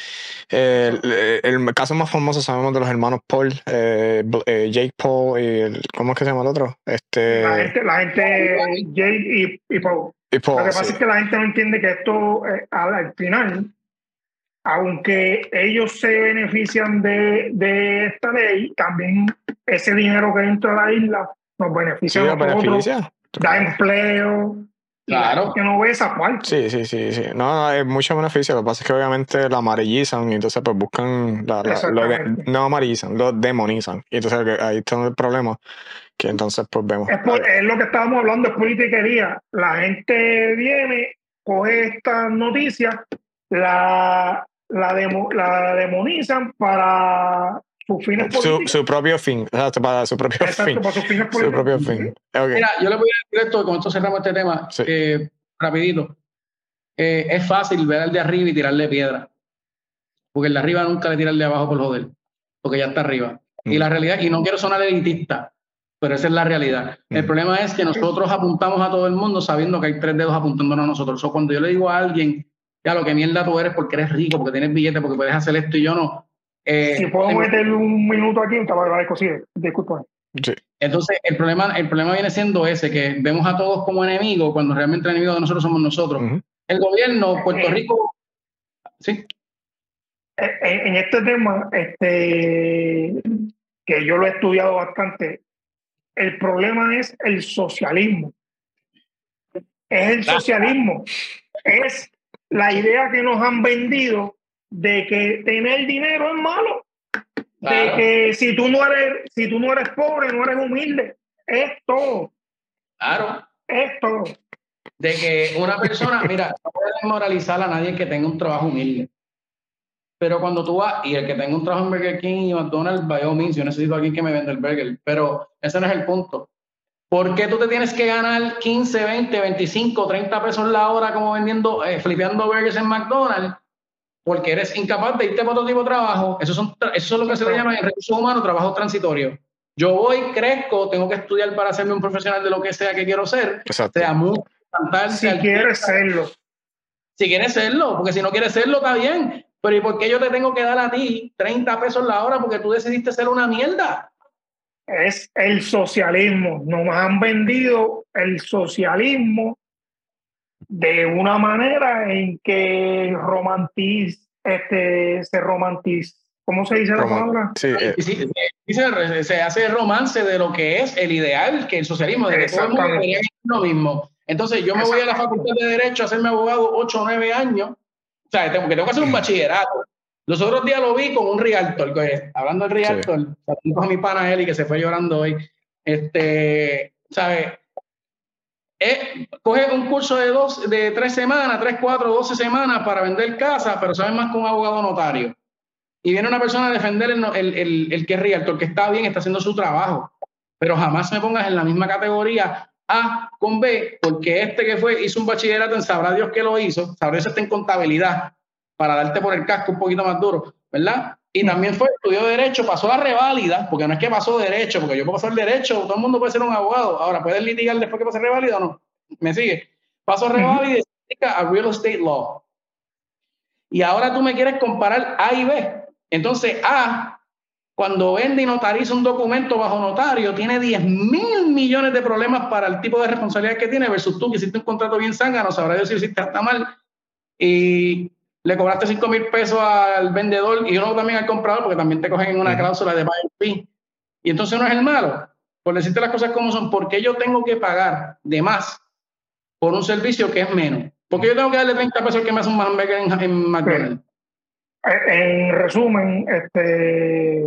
S1: el, caso más famoso sabemos de los hermanos Paul, eh, Jake Paul y ¿cómo es que se llama el otro? Este,
S3: la gente, la gente Jake y, Paul. Lo que pasa es que la gente no entiende que esto al final aunque ellos se benefician de, de, esta ley, también ese dinero que entra a la isla nos beneficia a nosotros, da empleo.
S2: Claro.
S3: Que no ve esa parte.
S1: Sí, sí, sí, sí. No, hay mucho beneficio. Lo que pasa es que obviamente la amarillizan y entonces pues buscan, la, lo no amarillizan, lo demonizan. Y entonces ahí está el problema Que entonces pues vemos.
S3: Es, es lo que estábamos hablando, es politiquería. La gente viene, coge estas noticias, la, la, la demonizan para sus fines
S1: su, su, propio fin, para su propio fin. Para sus fines su propio fin.
S2: Mira, yo le voy a decir esto, con esto cerramos este tema, eh, rapidito. Eh, es fácil ver al de arriba y tirarle piedra. Porque el de arriba nunca le tira al de abajo por joder, porque ya está arriba. Y la mm. realidad, y no quiero sonar elitista, pero esa es la realidad. El mm. problema es que nosotros apuntamos a todo el mundo sabiendo que hay tres dedos apuntándonos a nosotros. O cuando yo le digo a alguien, ya lo que mierda tú eres porque eres rico, porque tienes billetes, porque puedes hacer esto y yo no.
S3: Eh, si puedo meter un minuto aquí, te voy a decir, disculpa.
S2: Entonces, el problema, el problema viene siendo ese, que vemos a todos como enemigos cuando realmente el enemigo de nosotros somos nosotros. El gobierno, Puerto eh, Rico, sí.
S3: Eh, en este tema, este, que yo lo he estudiado bastante, el problema es el socialismo. Es el socialismo. Es la idea que nos han vendido de que tener dinero es malo. De que si tú no eres, si tú no eres pobre, no eres humilde. Es todo.
S2: Claro.
S3: Es todo.
S2: De que una persona, mira, no puedes moralizar a nadie que tenga un trabajo humilde. Pero cuando tú vas, y el que tenga un trabajo en Burger King y McDonald's, by all means, yo necesito a alguien que me venda el burger. Pero ese no es el punto. ¿Por qué tú te tienes que ganar 15, 20, 25, 30 pesos la hora como vendiendo, eh, flipeando burgers en McDonald's? Porque eres incapaz de irte para otro tipo de trabajo. Eso, son, eso es lo que se le llama en recursos humanos trabajo transitorio. Yo voy, crezco, tengo que estudiar para hacerme un profesional de lo que sea que quiero ser.
S1: Exacto.
S2: Sea muy
S3: si quieres serlo.
S2: Si quieres serlo, porque si no quieres serlo, está bien. Pero ¿y por qué yo te tengo que dar a ti 30 pesos la hora porque tú decidiste ser una mierda?
S3: Es el socialismo. Nos han vendido el socialismo de una manera en que romantiz, este, se romantiza. ¿Cómo se dice la palabra?
S2: Sí, eh. se, hace romance de lo que es el ideal, que el socialismo, de que todo el mundo lo mismo. Entonces yo me voy a la facultad de Derecho a hacerme abogado 8 o 9 años o sea, tengo, que tengo que hacer un bachillerato. Los otros días lo vi con un realtor, hablando del realtor, sí. a mi pana Eli que se fue llorando hoy. Este, ¿sabes? Eh, coge un curso de dos, de tres semanas, tres, cuatro, doce semanas para vender casa, pero sabe más que un abogado notario. Y viene una persona a defender el, el, el, el que es realtor, que está bien, está haciendo su trabajo. Pero jamás me pongas en la misma categoría a con B, porque este que fue hizo un bachillerato en sabrá Dios que lo hizo, sabrá Dios está en contabilidad, para darte por el casco un poquito más duro, ¿verdad? Y también fue, estudió Derecho, pasó a reválida, porque no es que pasó Derecho, porque yo puedo pasar Derecho, todo el mundo puede ser un abogado. Ahora, ¿puedes litigar después que pase reválida o no? ¿Me sigue? Pasó reválida y se a Real Estate Law. Y ahora tú me quieres comparar A y B. Entonces, A cuando vende y notariza un documento bajo notario, tiene 10 mil millones de problemas para el tipo de responsabilidad que tiene, versus tú que hiciste un contrato bien zángano, sabrá Dios si hiciste hasta mal, y le cobraste 5 mil pesos al vendedor y uno también al comprador, porque también te cogen en una cláusula de buy fee. Y entonces no es el malo. Por decirte las cosas como son, ¿por qué yo tengo que pagar de más por un servicio que es menos? ¿Por qué yo tengo que darle 30 pesos al que me hace un hamburger en, en McDonald's?
S3: En resumen, este,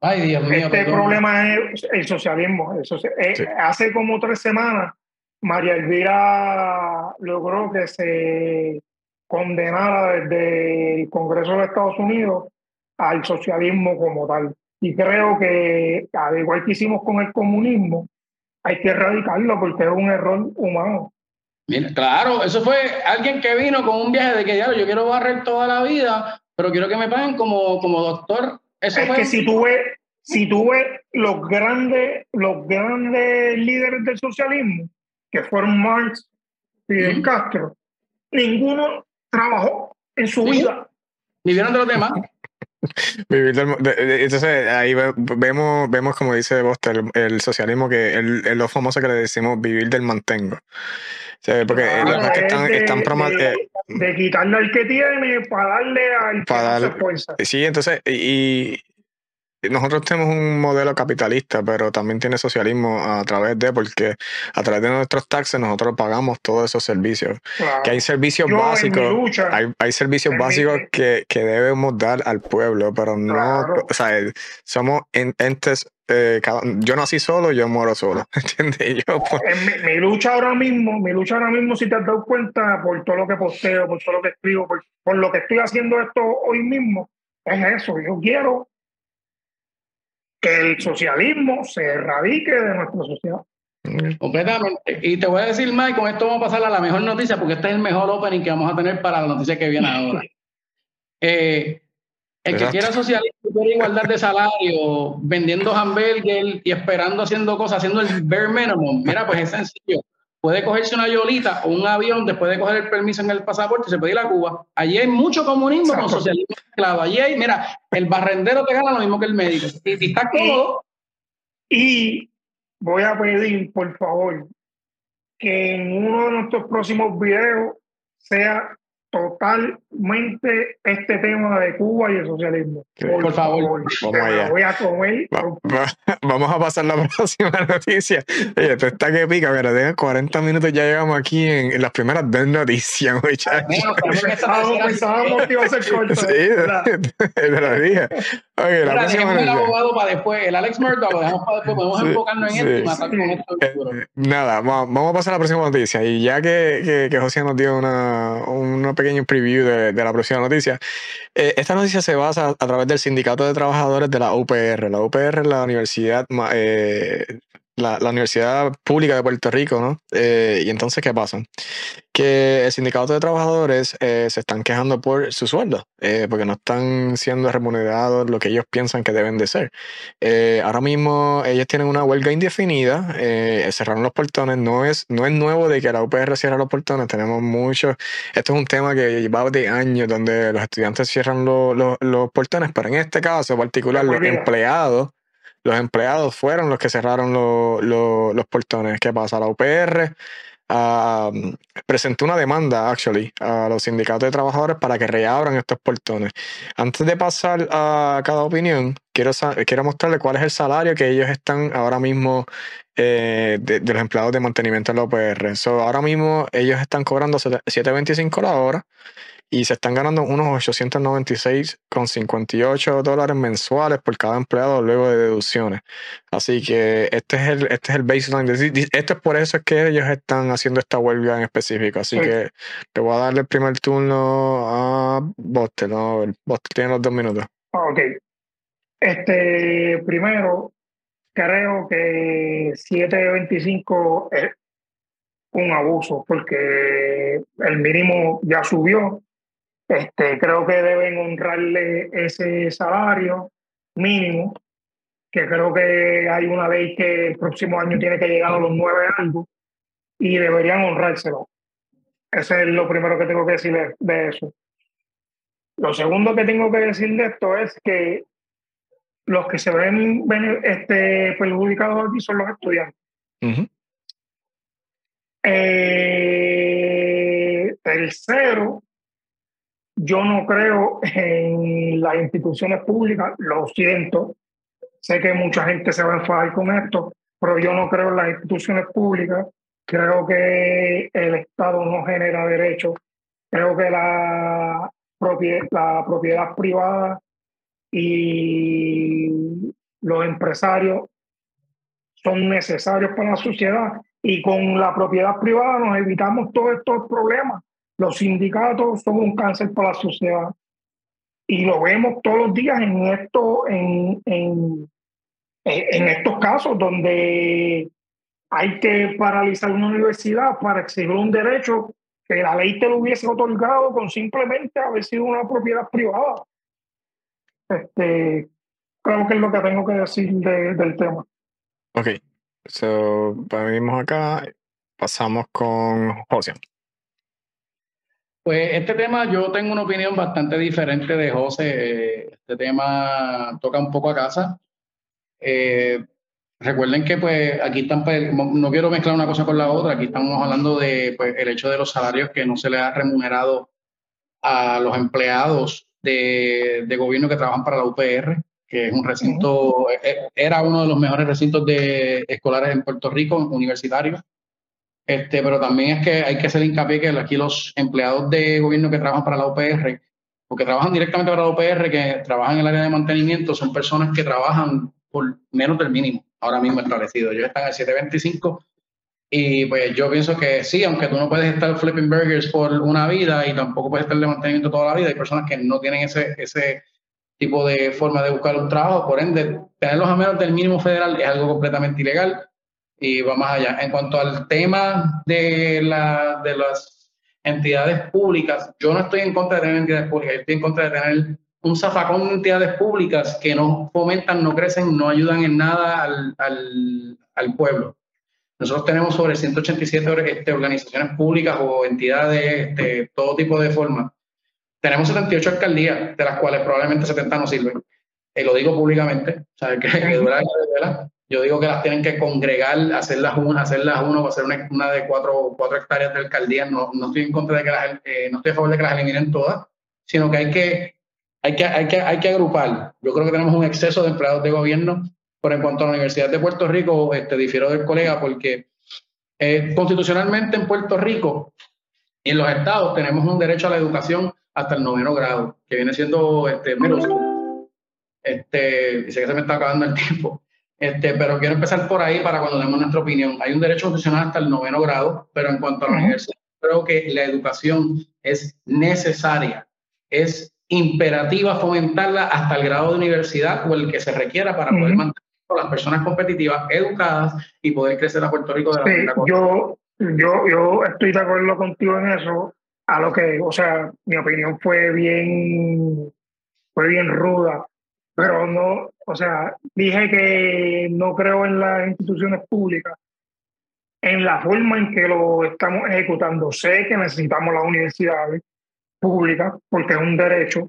S2: Ay, Dios mío,
S3: este problema es el socialismo. Eh, hace como tres semanas, María Elvira logró que se condenara desde el Congreso de Estados Unidos al socialismo como tal. Y creo que, al igual que hicimos con el comunismo, hay que erradicarlo porque es un error humano.
S2: claro, eso fue alguien que vino con un viaje de que ya yo quiero barrer toda la vida, pero quiero que me paguen como, como doctor
S3: es que si tú ves, si tú ves los grandes, los grandes líderes del socialismo, que fueron Marx y Castro, ninguno trabajó en su vida.
S2: Vivieron de los demás.
S1: entonces ahí vemos, vemos como dice Boster, el, socialismo que es lo famoso que le decimos vivir del mantengo. porque
S3: que están, están de, de, quitarle al que tiene para darle al
S1: para Sí, entonces, y, nosotros tenemos un modelo capitalista, pero también tiene socialismo a través de, porque a través de nuestros taxes nosotros pagamos todos esos servicios. Que hay servicios básicos, hay, servicios básicos que, debemos dar al pueblo, pero no, o sea, somos entes eh, yo nací solo, yo muero solo, ¿entiendes? Yo,
S3: pues mi, lucha ahora mismo, mi lucha ahora mismo, si te has dado cuenta, por todo lo que posteo, por todo lo que escribo, por, por lo que estoy haciendo esto hoy mismo, es eso. Yo quiero que el socialismo se erradique de nuestra sociedad.
S2: Completamente. Y te voy a decir, Mike, con esto vamos a pasar a la mejor noticia, porque este es el mejor opening que vamos a tener para la noticia que viene ahora. Eh, el que quiera socialismo, quiere igualdad de salario, vendiendo hamburger y esperando haciendo cosas, haciendo el bare minimum, mira, pues es sencillo puede cogerse una yolita o un avión después de coger el permiso en el pasaporte y se puede ir a Cuba. Allí hay mucho comunismo con socialismo mezclado. Allí hay, mira, el barrendero te gana lo mismo que el médico. Y, y está cómodo.
S3: Y voy a pedir, por favor, que en uno de nuestros próximos videos sea totalmente este tema de Cuba y el socialismo.
S2: Por, favor,
S3: vamos allá. Voy a comer.
S1: vamos a pasar la próxima noticia. Oye, esto está que pica, pero de 40 minutos ya llegamos aquí en, las primeras dos noticias, muchachos.
S3: Pensábamos que iba a ser corto. Sí,
S1: te lo dije. Oye, la próxima
S2: el abogado para después, el Alex Murdoch lo dejamos para después, podemos enfocarnos en esto y matar con esto.
S1: Eh, nada, vamos, a pasar a la próxima noticia. Y ya que, que, que José nos dio una, una pequeño preview de, la próxima noticia. Eh, esta noticia se basa a través del Sindicato de Trabajadores de la UPR. La UPR es la universidad eh, la, Universidad Pública de Puerto Rico, ¿no? Eh, y entonces, ¿qué pasa? Que el sindicato de trabajadores eh, se están quejando por su sueldo, eh, porque no están siendo remunerados lo que ellos piensan que deben de ser. ahora mismo ellos tienen una huelga indefinida, cerraron los portones, no es, no es nuevo de que la UPR cierra los portones, tenemos muchos, esto es un tema que lleva de años donde los estudiantes cierran los portones, pero en este caso particular los empleados los empleados fueron los que cerraron los portones. ¿Qué pasa? La UPR ah, presentó una demanda, actually, a los sindicatos de trabajadores para que reabran estos portones. Antes de pasar a cada opinión, quiero, quiero mostrarle cuál es el salario que ellos están ahora mismo eh, de, los empleados de mantenimiento de la UPR. ahora mismo ellos están cobrando 7.25 la hora y se están ganando unos 896,58 dólares mensuales por cada empleado luego de deducciones. Así que este es el, este es el baseline. Esto es por eso es que ellos están haciendo esta huelga en específico. Así que te voy a darle el primer turno a Boster. ¿no? Boster tiene los dos minutos.
S3: Ok. Este, primero, creo que 725 es un abuso porque el mínimo ya subió este, creo que deben honrarle ese salario mínimo, que creo que hay una ley que el próximo año tiene que llegar a los nueve años y deberían honrárselo. Ese es lo primero que tengo que decir de, eso. Lo segundo que tengo que decir de esto es que los que se ven, este, perjudicados aquí son los estudiantes. Eh, tercero, yo no creo en las instituciones públicas, lo siento. Sé que mucha gente se va a enfadar con esto, pero yo no creo en las instituciones públicas. Creo que el Estado no genera derechos. Creo que la propiedad, la propiedad privada y los empresarios son necesarios para la sociedad y con la propiedad privada nos evitamos todos estos problemas los sindicatos son un cáncer para la sociedad y lo vemos todos los días en, esto, en, en, en estos casos donde hay que paralizar una universidad para exigir un derecho que la ley te lo hubiese otorgado con simplemente haber sido una propiedad privada. Este, creo que es lo que tengo que decir del tema.
S1: Ok, so, venimos acá, pasamos con José.
S2: Pues este tema yo tengo una opinión bastante diferente de José. Este tema toca un poco a casa. Eh, recuerden que pues aquí están, pues, no quiero mezclar una cosa con la otra, aquí estamos hablando de pues, el hecho de los salarios que no se le ha remunerado a los empleados de, de gobierno que trabajan para la UPR. que es un recinto, e, e, era uno de los mejores recintos de escolares en Puerto Rico, universitarios. Este, pero también es que hay que hacer hincapié que aquí los empleados de gobierno que trabajan para la UPR, o que trabajan directamente para la UPR, que trabajan en el área de mantenimiento, son personas que trabajan por menos del mínimo ahora mismo establecido. Ellos están en 725 y pues yo pienso que sí, aunque tú no puedes estar flipping burgers por una vida y tampoco puedes estar de mantenimiento toda la vida, hay personas que no tienen ese, ese tipo de forma de buscar un trabajo, por ende, tenerlos a menos del mínimo federal es algo completamente ilegal y va más allá. En cuanto al tema de, la, de las entidades públicas, yo no estoy en contra de tener entidades públicas, estoy en contra de tener un zafacón de entidades públicas que no fomentan, no crecen, no ayudan en nada al, al, pueblo. Nosotros tenemos sobre 187 este, organizaciones públicas o entidades de este, todo tipo de formas. Tenemos 78 alcaldías, de las cuales probablemente 70 no sirven. Y lo digo públicamente, o que, que dura, yo digo que las tienen que congregar, hacerlas una, hacerlas uno, hacer una, de cuatro, cuatro hectáreas de alcaldía. No, no estoy en contra de que las, eh, no estoy a favor de que las eliminen todas, sino que hay que, hay que, hay que, hay que agrupar. Yo creo que tenemos un exceso de empleados de gobierno, pero en cuanto a la Universidad de Puerto Rico, este, difiero del colega porque eh, constitucionalmente en Puerto Rico y en los estados tenemos un derecho a la educación hasta el noveno grado, que viene siendo este, menos. Este, sé que se me está acabando el tiempo. Este, pero quiero empezar por ahí para cuando demos nuestra opinión. Hay un derecho constitucional hasta el noveno grado, pero en cuanto a la universidad, creo que la educación es necesaria, es imperativa fomentarla hasta el grado de universidad o el que se requiera para poder mantener a las personas competitivas, educadas y poder crecer a Puerto Rico de la
S3: sí, yo, yo, yo estoy de acuerdo contigo en eso, a lo que, o sea, mi opinión fue bien, fue bien ruda pero no, o sea, dije que no creo en las instituciones públicas, en la forma en que lo estamos ejecutando. Sé que necesitamos las universidades públicas porque es un derecho.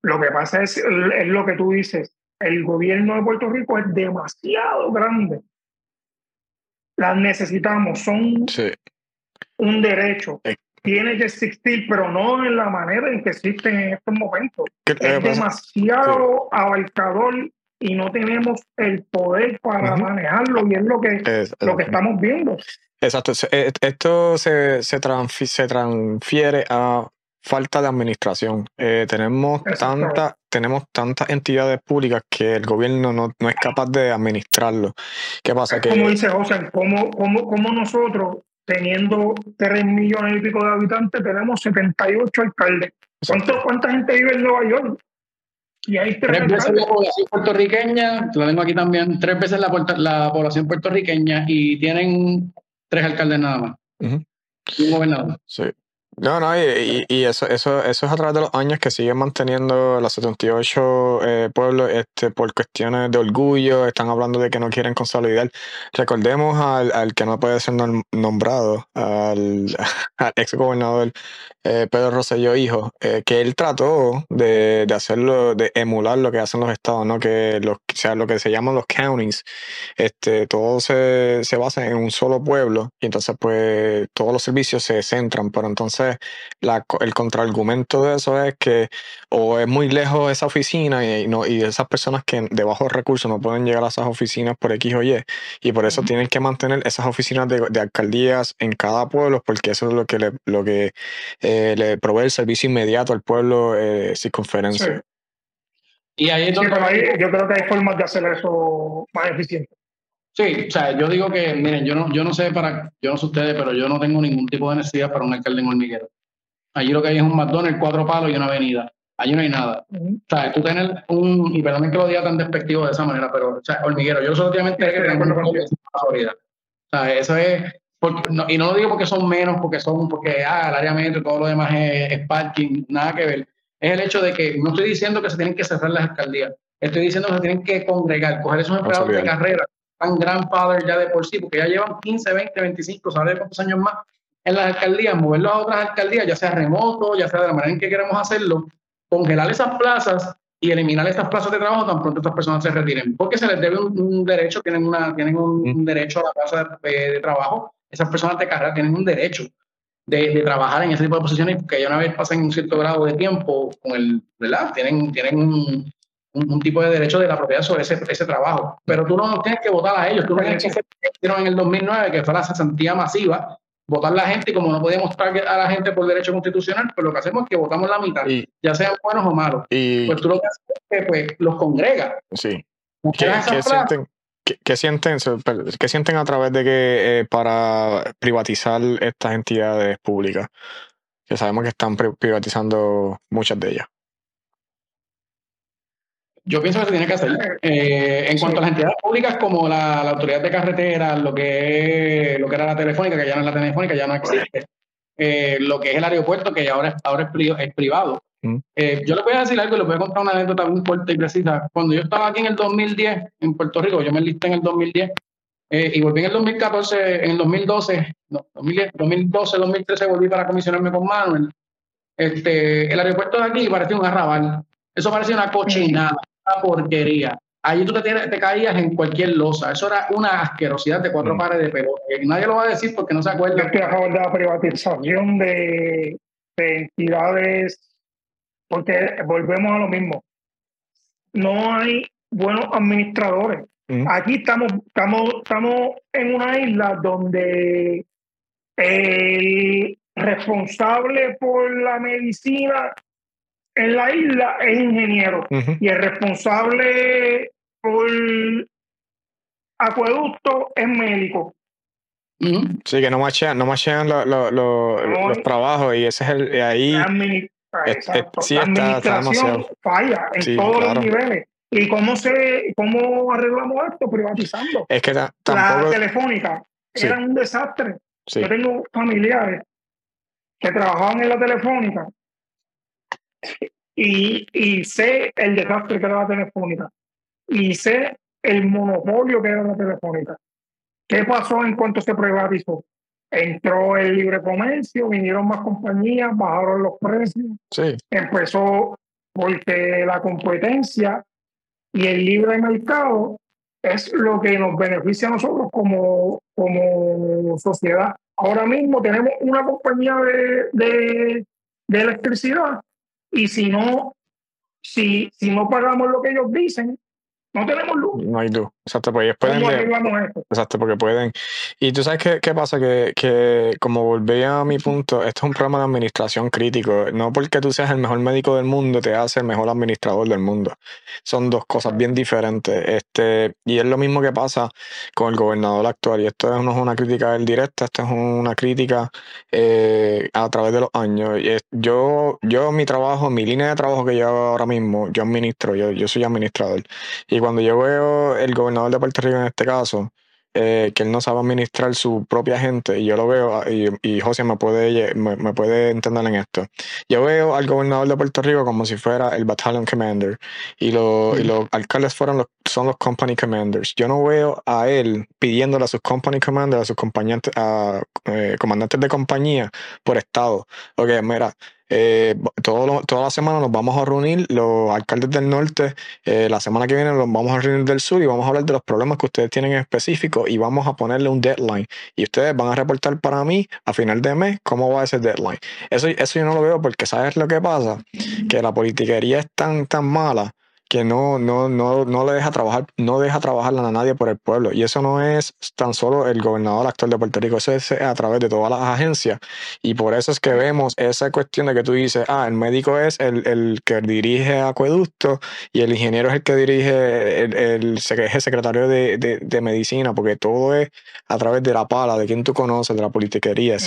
S3: Lo que pasa es, es lo que tú dices, el gobierno de Puerto Rico es demasiado grande. Las necesitamos, son un derecho tiene que existir, pero no en la manera en que existen en estos momentos. Es demasiado abarcador y no tenemos el poder para manejarlo y es lo que, lo que estamos viendo.
S1: Exacto. Esto se, se, se transfiere a falta de administración. Eh, tenemos, tanta, tenemos tantas entidades públicas que el gobierno no, no es capaz de administrarlo. ¿Qué pasa?
S3: que, como dice José, ¿cómo, cómo, cómo nosotros teniendo 3 millones y pico de habitantes, tenemos 78 alcaldes. ¿Cuánta gente vive en Nueva York?
S2: Y hay tres, veces la población puertorriqueña, lo tengo aquí también, tres veces la, la población puertorriqueña y tienen tres alcaldes nada más. Y un gobernador.
S1: Sí. No, no, y, eso, eso, eso es a través de los años que siguen manteniendo los 78 eh, pueblos este, por cuestiones de orgullo, están hablando de que no quieren consolidar. Recordemos al, al que no puede ser nombrado, al, al ex gobernador eh, Pedro Rosselló Hijo, eh, que él trató de, de, hacerlo, de emular lo que hacen los estados, ¿no? Que los, o sea, lo que se llaman los counties, este, todo se, se basa en un solo pueblo, y entonces pues todos los servicios se centran, pero entonces la, el contraargumento de eso es que o es muy lejos esa oficina y, no, y esas personas que de bajos recursos no pueden llegar a esas oficinas por X o Y, y por eso tienen que mantener esas oficinas de, de, alcaldías en cada pueblo, porque eso es lo que le, lo que eh, le provee el servicio inmediato al pueblo eh, circunferencia.
S3: Y ahí, yo creo que hay formas de hacer eso más eficiente.
S2: Sí, o sea, yo digo que, miren, yo no, yo no sé para, yo no sé ustedes, pero yo no tengo ningún tipo de necesidad para un alcalde en hormiguero. Allí lo que hay es un McDonald's, cuatro palos y una avenida. Allí no hay nada. O sea, tú tener un, y perdón que lo diga tan despectivo de esa manera, pero, o sea, hormiguero, yo solamente que tengo una O sea, eso es, y no lo digo porque son menos, porque son, porque ah, el área metro y todo lo demás es, parking, nada que ver. Es el hecho de que no estoy diciendo que se tienen que cerrar las alcaldías, estoy diciendo que se tienen que congregar, coger esos empleados de carrera, tan grandfather ya de por sí, porque ya llevan 15, 20, 25, ¿sabes cuántos años más? En las alcaldías, moverlos a otras alcaldías, ya sea remoto, ya sea de la manera en que queremos hacerlo, congelar esas plazas y eliminar estas plazas de trabajo tan pronto estas personas se retiren, porque se les debe un, derecho, tienen, una, tienen un, derecho a la plaza de trabajo esas personas de carrera tienen un derecho de, trabajar en ese tipo de posiciones porque ya una vez pasan un cierto grado de tiempo con el, ¿verdad? Tienen, tienen un, un, tipo de derecho de la propiedad sobre ese, ese trabajo. Pero tú no tienes que votar a ellos, tú no tienes que hacer en el 2009, que fue la cesantía masiva, votar la gente y como no podemos mostrar a la gente por derecho constitucional, pues lo que hacemos es que votamos la mitad, ya sean buenos o malos. Y, pues tú lo que haces es que pues, los congrega.
S1: Sí. ¿Qué, sienten, qué, sienten, qué, sienten, a través de que eh, para privatizar estas entidades públicas? Que sabemos que están privatizando muchas de ellas.
S2: Yo pienso que se tiene que hacer. Eh, en cuanto a las entidades públicas como la, Autoridad de Carreteras, lo que, lo que era la telefónica, que ya no es la telefónica, ya no existe, eh, lo que es el aeropuerto, que ahora, ahora es, privado. Mm. Eh, yo le voy a decir algo, le voy a contar una anécdota muy fuerte y precisa. Cuando yo estaba aquí en el 2010, en Puerto Rico, yo me enlisté en el 2010 y volví en el 2014, en el 2012, no, 2012, 2013 volví para comisionarme con Manuel. Este, el aeropuerto de aquí parecía un arrabal. Eso parecía una cochinada porquería. Allí tú te, te, caías en cualquier losa. Eso era una asquerosidad de cuatro mm. pares de pelo. nadie lo va a decir porque no se acuerda.
S3: Yo estoy a favor de la privatización de, entidades, porque volvemos a lo mismo. No hay buenos administradores. Mm. Aquí estamos, estamos, estamos en una isla donde el responsable por la medicina en la isla es ingeniero y el responsable por acueducto es médico.
S1: Sí, que no machean, no machean los trabajos y ese es el ahí.
S3: sí, está, demasiado. falla en todos los niveles. ¿Y cómo se cómo arreglamos esto? Privatizando.
S1: Es que La
S3: telefónica era un desastre. Yo tengo familiares que trabajaban en la telefónica y, y sé el desastre que era la telefónica y sé el monopolio que era la telefónica. ¿Qué pasó en cuanto se privatizó? Entró el libre comercio, vinieron más compañías, bajaron los precios.
S1: Sí.
S3: Empezó porque la competencia y el libre mercado es lo que nos beneficia a nosotros como, como sociedad. Ahora mismo tenemos una compañía de, de, de electricidad y si no, si, si no pagamos lo que ellos dicen, no tenemos luz.
S1: No hay luz. Exacto, pues ellos pueden. Exacto, porque pueden. Y tú sabes qué, qué pasa, que, que como volví a mi punto, esto es un programa de administración crítico. No porque tú seas el mejor médico del mundo te hace el mejor administrador del mundo. Son dos cosas bien diferentes. Este, y es lo mismo que pasa con el gobernador actual. Y esto no es una crítica del directa, esto es una crítica eh, a través de los años. Y yo, yo, mi trabajo, mi línea de trabajo que yo hago ahora mismo, yo administro, yo, yo soy administrador. Y cuando yo veo el gobernador de Puerto Rico en este caso, eh, que él no sabe administrar su propia gente, y yo lo veo, y, y José me puede, me, puede entender en esto. Yo veo al gobernador de Puerto Rico como si fuera el Battalion Commander, y, lo, y los alcaldes fueron los, son los Company Commanders. Yo no veo a él pidiéndole a sus Company Commanders, a sus a, eh, comandantes de compañía por estado. Ok, mira, eh, toda la semana nos vamos a reunir los alcaldes del norte. Eh, la semana que viene nos vamos a reunir del sur y vamos a hablar de los problemas que ustedes tienen en específico y vamos a ponerle un deadline. Y ustedes van a reportar para mí a final de mes cómo va ese deadline. Eso, eso yo no lo veo porque ¿sabes lo que pasa? Que la politiquería es tan, tan mala que no, no, no, no le deja trabajar, no deja trabajar a nadie por el pueblo. Y eso no es tan solo el gobernador actual de Puerto Rico, eso es a través de todas las agencias. Y por eso es que vemos esa cuestión de que tú dices, ah, el médico es el, el que dirige acueducto y el ingeniero es el que dirige, el, el, secretario de, de, medicina, porque todo es a través de la pala, de quien tú conoces, de la politiquería,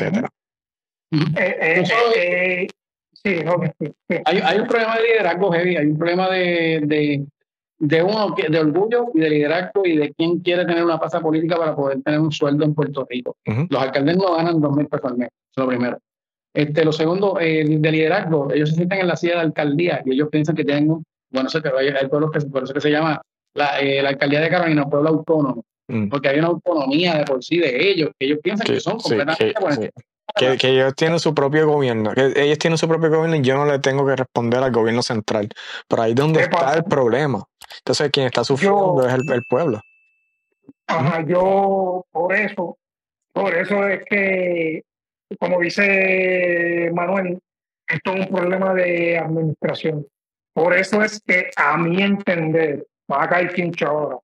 S1: etcétera.
S2: Hay, hay, un problema de liderazgo heavy, hay un problema de, de, de, uno, de orgullo y de liderazgo y de quién quiere tener una pasa política para poder tener un sueldo en Puerto Rico. Los alcaldes no ganan dos mil pesos al mes, eso es lo primero. Este, lo segundo, eh, de liderazgo, ellos se sienten en la silla de alcaldía y ellos piensan que tienen, un, bueno, sé que hay, hay pueblos que por eso que se llama la, eh, la alcaldía de Carolina, pueblo autónomo, mm. porque hay una autonomía de por sí de ellos, que ellos piensan que, son completamente
S1: sí, que, que, ellos tienen su propio gobierno, que ellos tienen su propio gobierno y yo no le tengo que responder al gobierno central. Pero ahí es donde está el problema. Entonces, quien está sufriendo es el, el, pueblo.
S3: Ajá, yo por eso, por eso es que, como dice Manuel, esto es un problema de administración. Por eso es que, a mi entender, va a caer quincho ahora.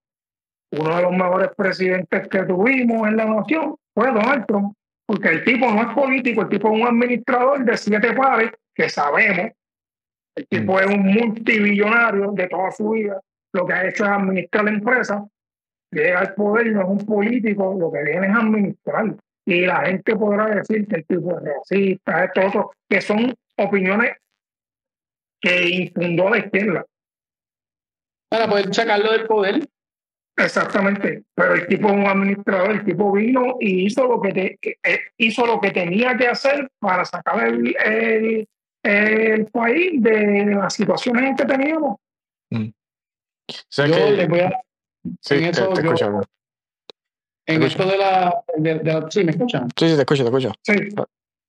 S3: Uno de los mejores presidentes que tuvimos en la nación fue Donald Trump, porque el tipo no es político, el tipo es un administrador de siete pares, que sabemos. El tipo mm. es un multibillonario de toda su vida. Lo que ha hecho es administrar la empresa. Llega al poder, no es un político, lo que viene es administrar. Y la gente podrá decir que el tipo es racista, esto, otro, que son opiniones que infundó la izquierda.
S2: Para poder sacarlo del poder.
S3: Exactamente, pero el tipo es un administrador, el tipo vino y hizo lo que, te, eh, hizo lo que tenía que hacer para sacar el, el, país de las situaciones en que teníamos. Mm.
S2: yo le voy a, sí, en te, escucho, en esto de la, de, Sí, ¿me escuchan?
S1: Sí, sí, te escucho, te escucho.
S3: Sí.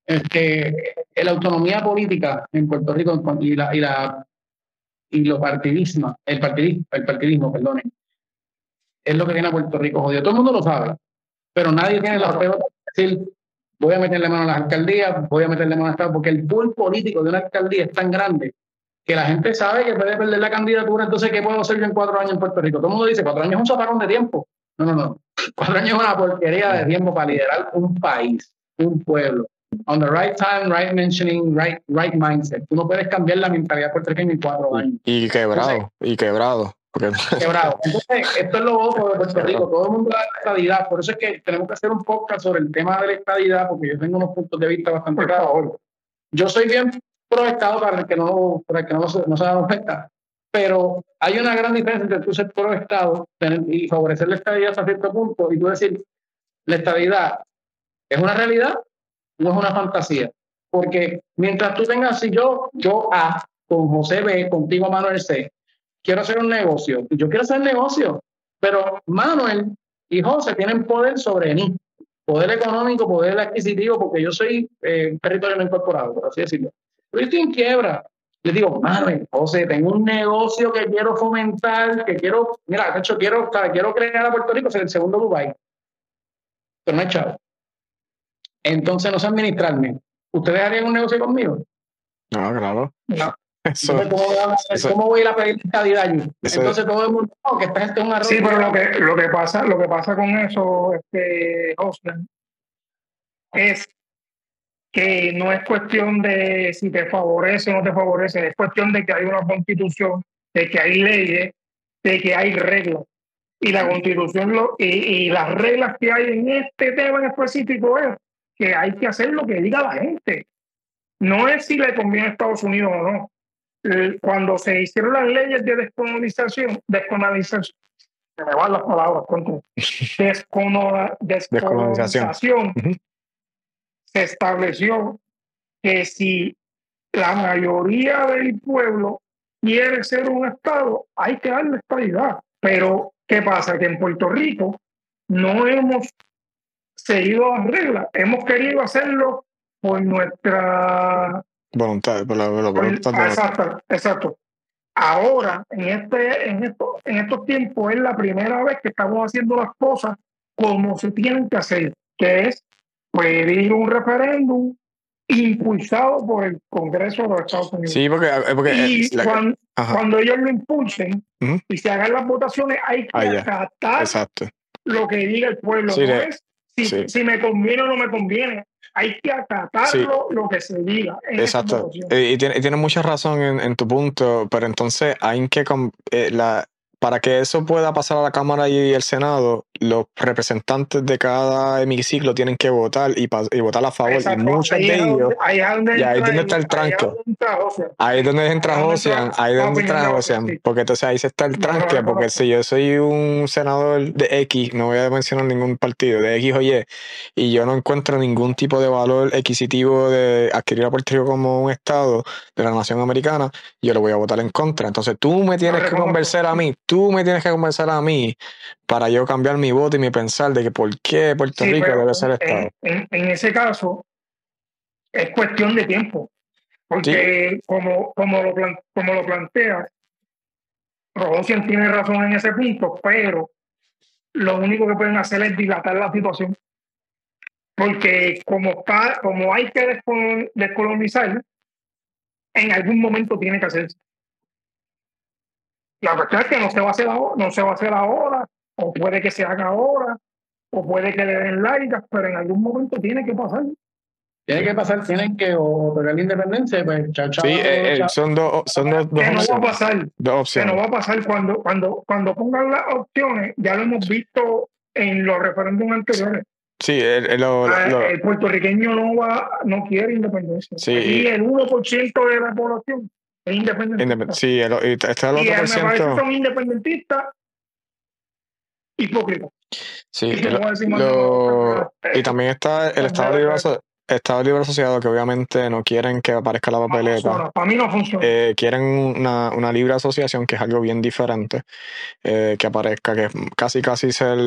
S2: Este, la autonomía política en Puerto Rico y la, y la y lo partidismo, el partidismo, el partidismo, perdone, es lo que tiene a Puerto Rico jodido. Todo el mundo lo sabe, pero nadie tiene la prueba de decir voy a meterle mano a las alcaldías, voy a meterle mano a Estado, porque el pool político de una alcaldía es tan grande que la gente sabe que puede perder la candidatura, entonces ¿qué puedo hacer yo en cuatro años en Puerto Rico? Todo el mundo dice, cuatro años es un zaparón de tiempo. No, no, no. Cuatro años es una porquería de tiempo para liderar un país, un pueblo. On the right time, right mentioning, right, right mindset. Tú no puedes cambiar la mentalidad puertorriqueña en cuatro años.
S1: Y quebrado, y quebrado.
S2: Quebrado. Entonces, esto es lo otro de Puerto Rico. Todo el mundo da la estadidad. Por eso es que tenemos que hacer un podcast sobre el tema de la estadidad, porque yo tengo unos puntos de vista bastante claros. Yo soy bien pro Estado para el que no, para el que no, no se da cuenta. Pero hay una gran diferencia entre tú ser pro Estado y favorecer la estabilidad hasta cierto punto y tú decir, la estabilidad es una realidad, no es una fantasía. Porque mientras tú tengas, si yo, yo A, con José B, contigo Manuel C, quiero hacer un negocio, yo quiero hacer negocio, pero Manuel y José tienen poder sobre mí, poder económico, poder adquisitivo, porque yo soy eh, territorio no incorporado, por así decirlo. Yo estoy en quiebra, les digo, madre, José, tengo un negocio que quiero fomentar, que quiero, mira, de hecho, quiero, quiero crear a Puerto Rico, ser el segundo Dubai. Pero no hay chavo. Entonces, no sé administrarme. ¿Ustedes harían un negocio conmigo?
S1: No, claro.
S2: No. ¿Cómo, voy a ir a pedir allí? Entonces todo el mundo, que esta gente es un arroz.
S3: Sí, pero lo que, lo que, pasa, lo que pasa con eso, este, José, es que no es cuestión de si te favorece o no te favorece, es cuestión de que hay una constitución, de que hay leyes, de que hay reglas. Y la constitución lo, y, las reglas que hay en este tema en específico es que hay que hacer lo que diga la gente. No es si le conviene a Estados Unidos o no. Cuando se hicieron las leyes de descolonización, descolonización, me van las palabras, descolonización se estableció que si la mayoría del pueblo quiere ser un Estado, hay que darle estabilidad. Pero, ¿qué pasa? Que en Puerto Rico no hemos seguido las reglas, hemos querido hacerlo por nuestra
S1: voluntad, por la, voluntad
S3: exacto, exacto. Ahora, en, este, en, esto, en estos tiempos, es la primera vez que estamos haciendo las cosas como se tienen que hacer, que es pedir un referéndum impulsado por el Congreso de los Estados Unidos.
S1: Sí, porque, eh,
S3: y cuando, ellos lo impulsen y se hagan las votaciones, hay que ah, acatar lo que diga el pueblo. si, me conviene o no me conviene. Hay que acatar lo que se diga.
S1: Exacto. Y, tiene, tiene, mucha razón en, tu punto, pero entonces hay que eh, la, para que eso pueda pasar a la Cámara y el Senado, los representantes de cada hemiciclo tienen que votar y, votar a favor. y muchos de ellos.
S3: Ahí es donde,
S1: y ahí donde está el tranco. Ahí es donde entra Josian. Ahí es donde entra Josian. Porque entonces ahí se está el tranque. Porque si yo soy un senador de X, no voy a mencionar ningún partido, de X o Y, y yo no encuentro ningún tipo de valor adquisitivo de adquirir a Puerto Rico como un Estado de la nación americana, yo lo voy a votar en contra. Entonces tú me tienes que convencer a mí tú me tienes que convencer a mí para yo cambiar mi voto y mi pensar de que por qué Puerto Rico debe ser Estado.
S3: En, ese caso, es cuestión de tiempo. Porque como, como, lo, como lo plantea, Rodosian tiene razón en ese punto, pero lo único que pueden hacer es dilatar la situación. Porque como, como hay que descolonizar, en algún momento tiene que hacerse. La cuestión es que no se va a hacer ahora, no se va a hacer ahora, o puede que se haga ahora, o puede que le den like, pero en algún momento tiene que pasar.
S2: Tiene que pasar, tienen que otorgar la independencia, pues chao, chao.
S1: Sí, eh, eh, son dos, son dos,
S3: que no va a pasar.
S1: Dos opciones.
S3: Que no va a pasar cuando, cuando, cuando pongan las opciones, ya lo hemos visto en los referéndums anteriores.
S1: Sí, el, el,
S3: ah, el, puertorriqueño no va, no quiere independencia.
S1: Sí,
S3: y el 1% de la población es independentista.
S1: sí, el, está el otro por ciento.
S3: Son independentistas hipócritas.
S1: Sí, y, lo, y también está el Estado Libre Estado Libre Asociado que obviamente no quieren que aparezca la papeleta.
S3: para mí no funciona.
S1: Eh, quieren una, una, libre asociación que es algo bien diferente, eh, que aparezca, que casi casi ser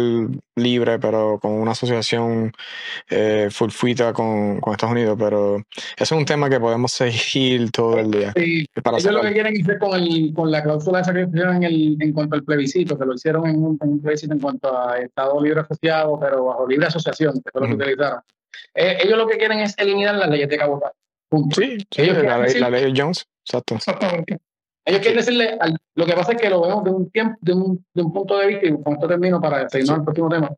S1: libre, pero con una asociación eh, fulfuita con, con, Estados Unidos. Pero eso es un tema que podemos seguir todo el día.
S2: Sí, para ellos lo que quieren hacer con, el, con la cláusula de sacrificio en, el, en cuanto al plebiscito, que lo hicieron en un, en un plebiscito en cuanto a Estado Libre Asociado, pero bajo libre asociación, que fue lo que utilizaron eh, ellos lo que quieren es eliminar las leyes de cabotaje.
S1: Sí, ellos la, ley, la ley Jones. Exacto.
S3: Exactamente.
S2: Ellos quieren decirle, lo que pasa es que lo vemos de un tiempo, de un, de un punto de vista, y con esto termino para seguirnos al próximo tema.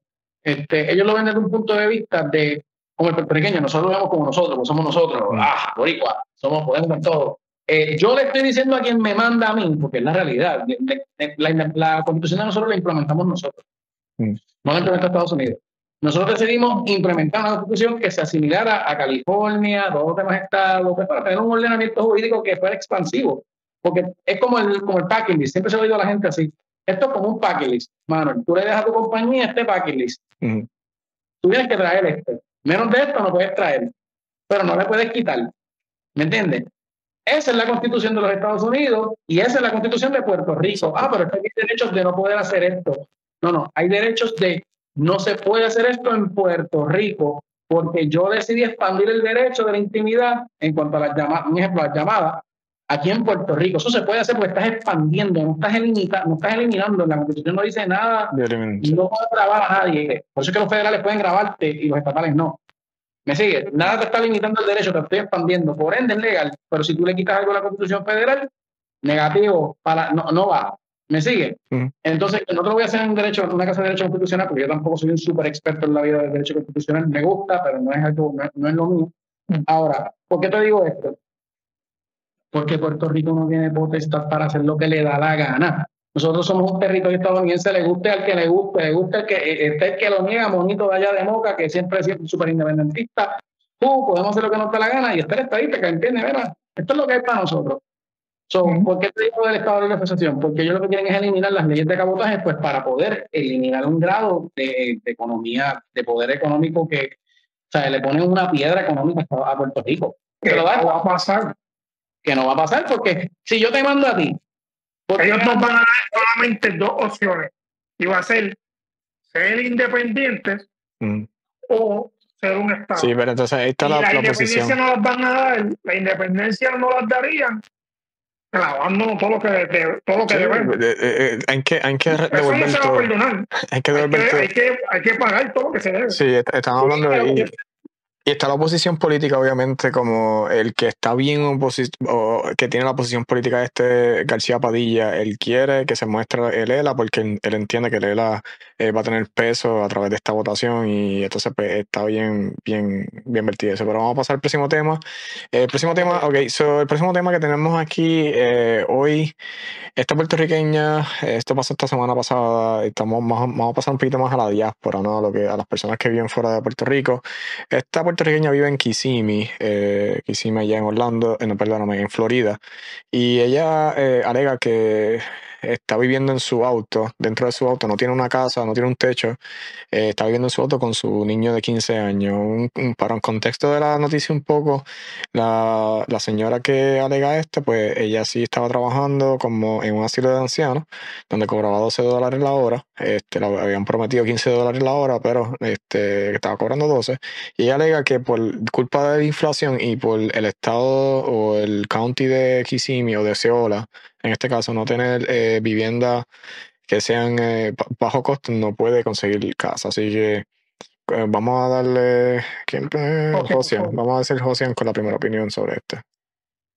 S2: Este, ellos lo ven desde un punto de vista de, como el puertorriqueño, nosotros lo vemos como nosotros, como somos nosotros, mm. ah, boricua, somos, podemos todo. Eh, yo le estoy diciendo a quien me manda a mí, porque es la realidad, la, la, constitución de nosotros la implementamos nosotros, mm. no la implementa Estados Unidos. Nosotros decidimos implementar una constitución que se asimilara a California, a todos los demás estados, pues, para tener un ordenamiento jurídico que fuera expansivo. Porque es como el, como el packing list. Siempre se lo digo a la gente así. Esto es como un packing list. Manuel, tú le dejas a tu compañía este packing list. Tú tienes que traer este. Menos de esto no puedes traer. Pero no le puedes quitar. ¿Me entiendes? Esa es la constitución de los Estados Unidos y esa es la constitución de Puerto Rico. Ah, pero hay derechos de no poder hacer esto. No, no, hay derechos de no se puede hacer esto en Puerto Rico porque yo decidí expandir el derecho de la intimidad en cuanto a las llamadas, un ejemplo, las llamadas aquí en Puerto Rico. Eso se puede hacer porque estás expandiendo, no estás, eliminando, no estás eliminando. La Constitución no dice nada no puedes grabar a nadie. Por eso es que los federales pueden grabarte y los estatales no. ¿Me sigue? Nada te está limitando el derecho, te estoy expandiendo. Por ende es legal, pero si tú le quitas algo a la Constitución federal, negativo, para, no, no va. ¿Me sigue? Entonces, no te lo voy a hacer en derecho, en una casa de derecho constitucional, porque yo tampoco soy un súper experto en la vida del derecho constitucional. Me gusta, pero no es algo, no, es lo mío. Ahora, ¿por qué te digo esto? Porque Puerto Rico no tiene potestad para hacer lo que le da la gana. Nosotros somos un territorio estadounidense, le guste al que le guste, le guste al que eh, este el que lo niega, monito de allá de Moca, que siempre es súper independentista. Uh, podemos hacer lo que nos da la gana y está el estadística, ¿entiendes? ¿verdad? Esto es lo que es para nosotros. So, ¿Por qué te digo del estado de la asociación? Porque ellos lo que quieren es eliminar las leyes de cabotaje, pues para poder eliminar un grado de, economía, de poder económico que, o sea, le ponen una piedra económica a Puerto Rico.
S3: Que no va a pasar.
S2: Que no va a pasar porque si yo te mando a ti.
S3: Ellos nos van a dar solamente dos opciones. Y va a ser ser independientes mm. o ser un Estado.
S1: Sí, pero entonces ahí está la,
S3: la,
S1: la,
S3: independencia no las van a dar, la independencia no las darían clavándonos todo lo que, todo lo que debemos.
S1: Eh, eh, hay que, hay que
S3: devolver todo.
S1: Hay que devolver
S3: hay que, Hay que, hay que pagar todo lo que se debe.
S1: Sí, estamos hablando de... Y está la oposición política, obviamente, como el que está bien o que tiene la posición política este García Padilla. Él quiere que se muestre el ELA porque él, entiende que el ELA eh, va a tener peso a través de esta votación y entonces pues, está bien, bien, bien vertido eso. Pero vamos a pasar al próximo tema. El próximo tema, ok, el próximo tema que tenemos aquí eh, hoy, esta puertorriqueña, esto pasó esta semana pasada, estamos vamos a pasar un poquito más a la diáspora, ¿no? A, lo que, a las personas que viven fuera de Puerto Rico. Esta puertorriqueña vive en Kissimmee, eh, Kissimmee allá en Orlando, no, perdóname, en Florida, y ella eh, alega que está viviendo en su auto, dentro de su auto, no tiene una casa, no tiene un techo, eh, está viviendo en su auto con su niño de 15 años. para un contexto de la noticia un poco, la, la, señora que alega esto, pues ella sí estaba trabajando como en un asilo de ancianos, donde cobraba 12 dólares la hora, este, le habían prometido 15 dólares la hora, pero este, estaba cobrando 12, y ella alega que por culpa de la inflación y por el estado o el county de Kissimmee o de Seola, en este caso no tener eh, vivienda que sean eh, bajo costo, no puede conseguir casa. Así que eh, vamos a darle. ¿Quién? Josian. Vamos a hacer Josian con la primera opinión sobre este.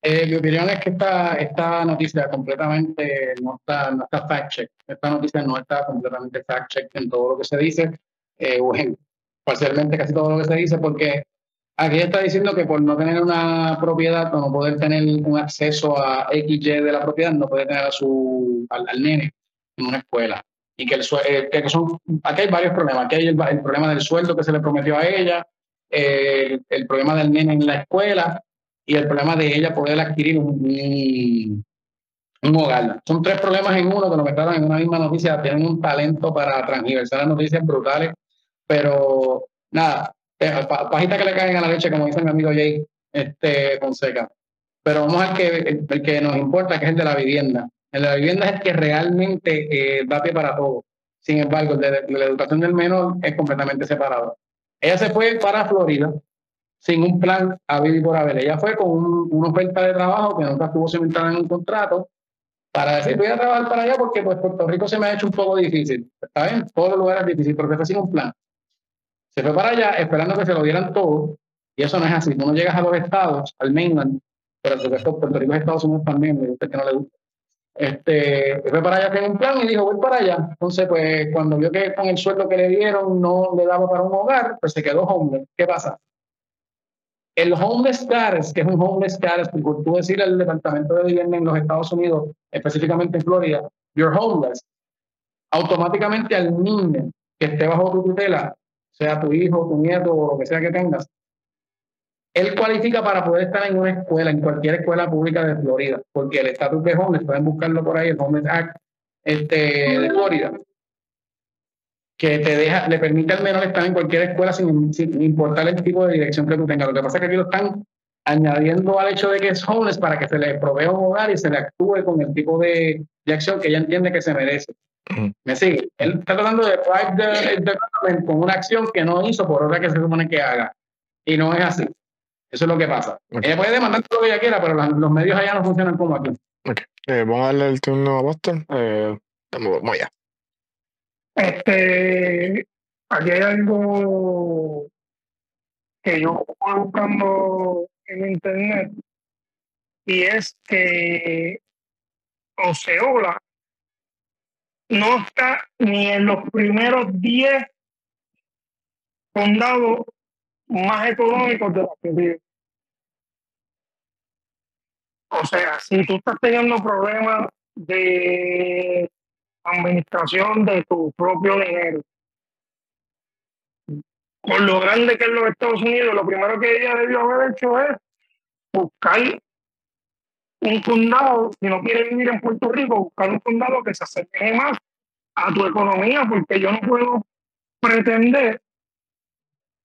S2: Eh, mi opinión es que esta, esta noticia completamente no está, no está fact check. Esta noticia no está completamente fact check en todo lo que se dice, eh, o en parcialmente casi todo lo que se dice, porque aquí está diciendo que por no tener una propiedad o no poder tener un acceso a XY de la propiedad, no puede tener a su, al, nene en una escuela. Y que, el, eh, que son, aquí hay varios problemas. Aquí hay el, problema del sueldo que se le prometió a ella, el, problema del nene en la escuela y el problema de ella poder adquirir un, un, hogar. Son tres problemas en uno que nos mezclaron en una misma noticia. Tienen un talento para transversar las noticias brutales, pero nada, pajita que le caen a la leche, como dice mi amigo Jay este, Fonseca. Pero vamos al que, el, que nos importa, que es el de la vivienda. El de la vivienda es el que realmente eh, da pie para todo. Sin embargo, de, la educación del menor es completamente separado. Ella se fue para Florida sin un plan a vivir por haber. Ella fue con una oferta de trabajo que nunca estuvo cimentada en un contrato para decir voy a trabajar para allá porque pues Puerto Rico se me ha hecho un poco difícil. Está bien, todos los lugares difícil, pero fue sin un plan. Se fue para allá esperando que se lo dieran todo y eso no es así. Tú no llegas a los estados, al mainland, pero el supuesto Puerto Rico es Estados Unidos también, me que no le gusta. Este, fue para allá sin un plan y dijo, voy para allá. Entonces, pues cuando vio que con el sueldo que le dieron no le daba para un hogar, pues se quedó hombre. ¿Qué pasa? El homeless status, que es un homeless status, por tú decir el Departamento de Vivienda en los Estados Unidos, específicamente en Florida, you're homeless, automáticamente al niño que esté bajo tu tutela, sea tu hijo, tu nieto o lo que sea que tengas, él cualifica para poder estar en una escuela, en cualquier escuela pública de Florida, porque el estatus de homeless, pueden buscarlo por ahí, el Homeless Act este, de Florida, que te deja, le permite al menor estar en cualquier escuela sin, importar el tipo de dirección que tú tengas. Lo que pasa es que aquí lo están añadiendo al hecho de que es homeless para que se le provea un hogar y se le actúe con el tipo de, de acción que ella entiende que se merece. ¿Me sigue? Él está tratando de drive con una acción que no hizo por otra que se supone que haga. Y no es así. Eso es lo que pasa. Ella puede demandar todo lo que ella quiera, pero los medios allá no funcionan como aquí.
S1: Eh, vamos a darle el turno a Boston. Eh, vamos allá.
S3: Este, aquí hay algo que yo estoy buscando en internet y es que Oceola no está ni en los primeros 10 condados más económicos de la ciudad. O sea, si tú estás teniendo problemas de administración de tu propio dinero. Con lo grande que es los Estados Unidos, lo primero que ella debió haber hecho es buscar un condado, si no quiere vivir en Puerto Rico, buscar un condado que se acerque más a tu economía, porque yo no puedo pretender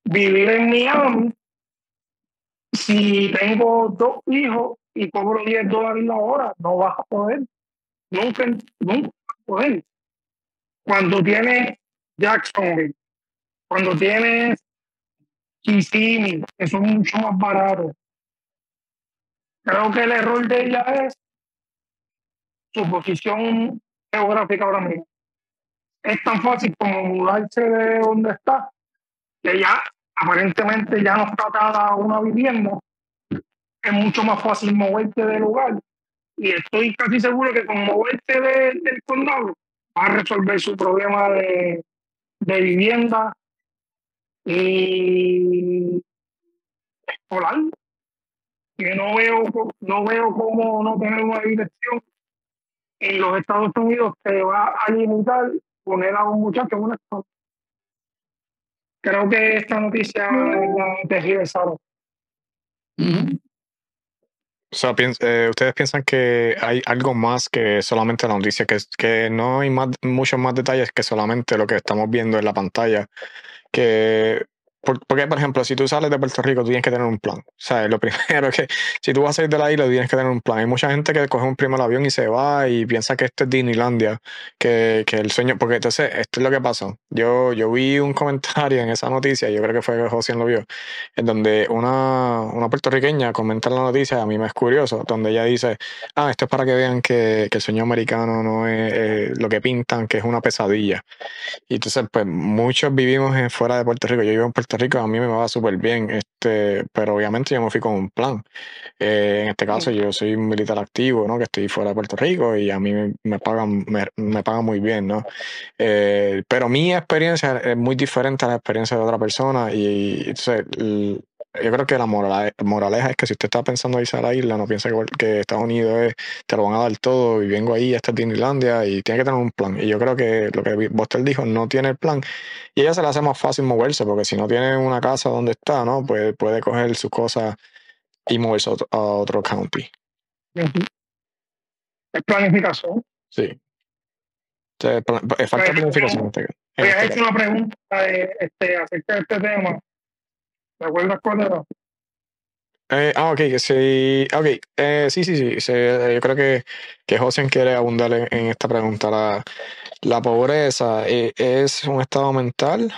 S3: vivir en Miami si tengo dos hijos y cobro 10 dólares la hora, no vas a poder. Nunca, nunca cuando tienes Jacksonville, cuando tienes Kissimmee, que son mucho más baratos. Creo que el error de ella es su posición geográfica ahora mismo. Es tan fácil como mudarse de donde está, que ya aparentemente ya no está atada a una vivienda. Es mucho más fácil moverte del lugar y estoy casi seguro que con moverte del condado va a resolver su problema de, de vivienda y escolar. Que no veo, no veo cómo no tener una dirección en los Estados Unidos que va a limitar poner a un muchacho en una escuela. Creo que esta noticia es la tergiversada.
S1: O sea, eh, ustedes piensan que hay algo más que solamente la noticia, que, que no hay más, muchos más detalles que solamente lo que estamos viendo en la pantalla, que porque, por ejemplo, si tú sales de Puerto Rico, tú tienes que tener un plan. O sea, lo primero que, si tú vas a salir de la isla, tienes que tener un plan. Hay mucha gente que coge un primer avión y se va y piensa que esto es Disneylandia, que, que el sueño, porque entonces, esto es lo que pasa. Yo, yo vi un comentario en esa noticia, yo creo que fue José lo vio, en donde una, una puertorriqueña comenta la noticia, a mí me es curioso, donde ella dice, ah, esto es para que vean que, que el sueño americano no es lo que pintan, que es una pesadilla. Y entonces, pues muchos vivimos fuera de Puerto Rico. Yo vivo en Puerto Puerto Rico a mí me va súper bien, este, pero obviamente yo me fui con un plan. Eh, en este caso yo soy un militar activo, ¿no? Que estoy fuera de Puerto Rico y a mí me, pagan, me, pagan muy bien, ¿no? Eh, pero mi experiencia es muy diferente a la experiencia de otra persona y, entonces yo creo que la moraleja, es que si usted está pensando irse a la isla, no piense que, Estados Unidos es, te lo van a dar todo y vengo ahí hasta Disneylandia y tiene que tener un plan. Y yo creo que lo que Bostel dijo, no tiene el plan. Y ella se le hace más fácil moverse, porque si no tiene una casa donde está, ¿no? Pues puede coger sus cosas y moverse a otro, county.
S3: Es planificación.
S1: Sí. es falta pues, planificación.
S3: Este, voy a este hecho una pregunta este, acerca de este tema ¿Te acuerdas cuál era?
S1: Eh, ah, ok, sí, ok, eh, sí, sí, sí, yo creo que, que José quiere abundar en, esta pregunta. ¿La, la pobreza eh, es un estado mental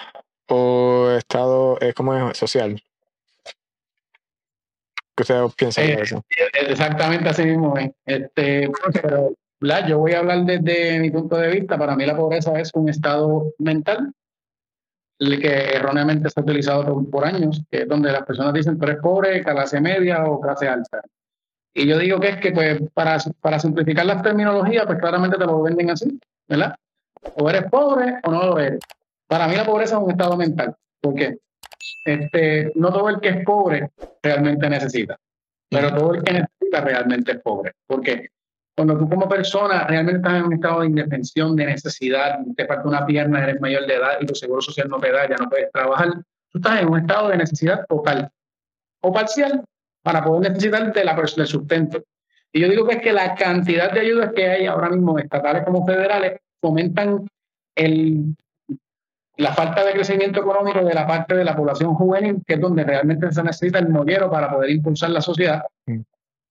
S1: o estado, eh, ¿cómo es? Social. ¿Qué ustedes piensan de eso?
S2: Exactamente así mismo. Este, pero, yo voy a hablar desde mi punto de vista. Para mí la pobreza es un estado mental que erróneamente se ha utilizado por, años, que es donde las personas dicen, pero es pobre, clase media o clase alta. Y yo digo que es que, pues, para, para simplificar las terminologías, pues claramente te lo venden así, ¿verdad? O eres pobre o no lo eres. Para mí la pobreza es un estado mental, porque este, no todo el que es pobre realmente necesita, pero todo el que necesita realmente es pobre. ¿Por qué? Cuando tú como persona realmente estás en un estado de indefensión, de necesidad, te falta una pierna, eres mayor de edad y tu seguro social no te da, ya no puedes trabajar, tú estás en un estado de necesidad total o parcial para poder necesitar de la, sustento. Y yo digo que es que la cantidad de ayudas que hay ahora mismo, estatales como federales, fomentan la falta de crecimiento económico de la parte de la población juvenil, que es donde realmente se necesita el mollero para poder impulsar la sociedad.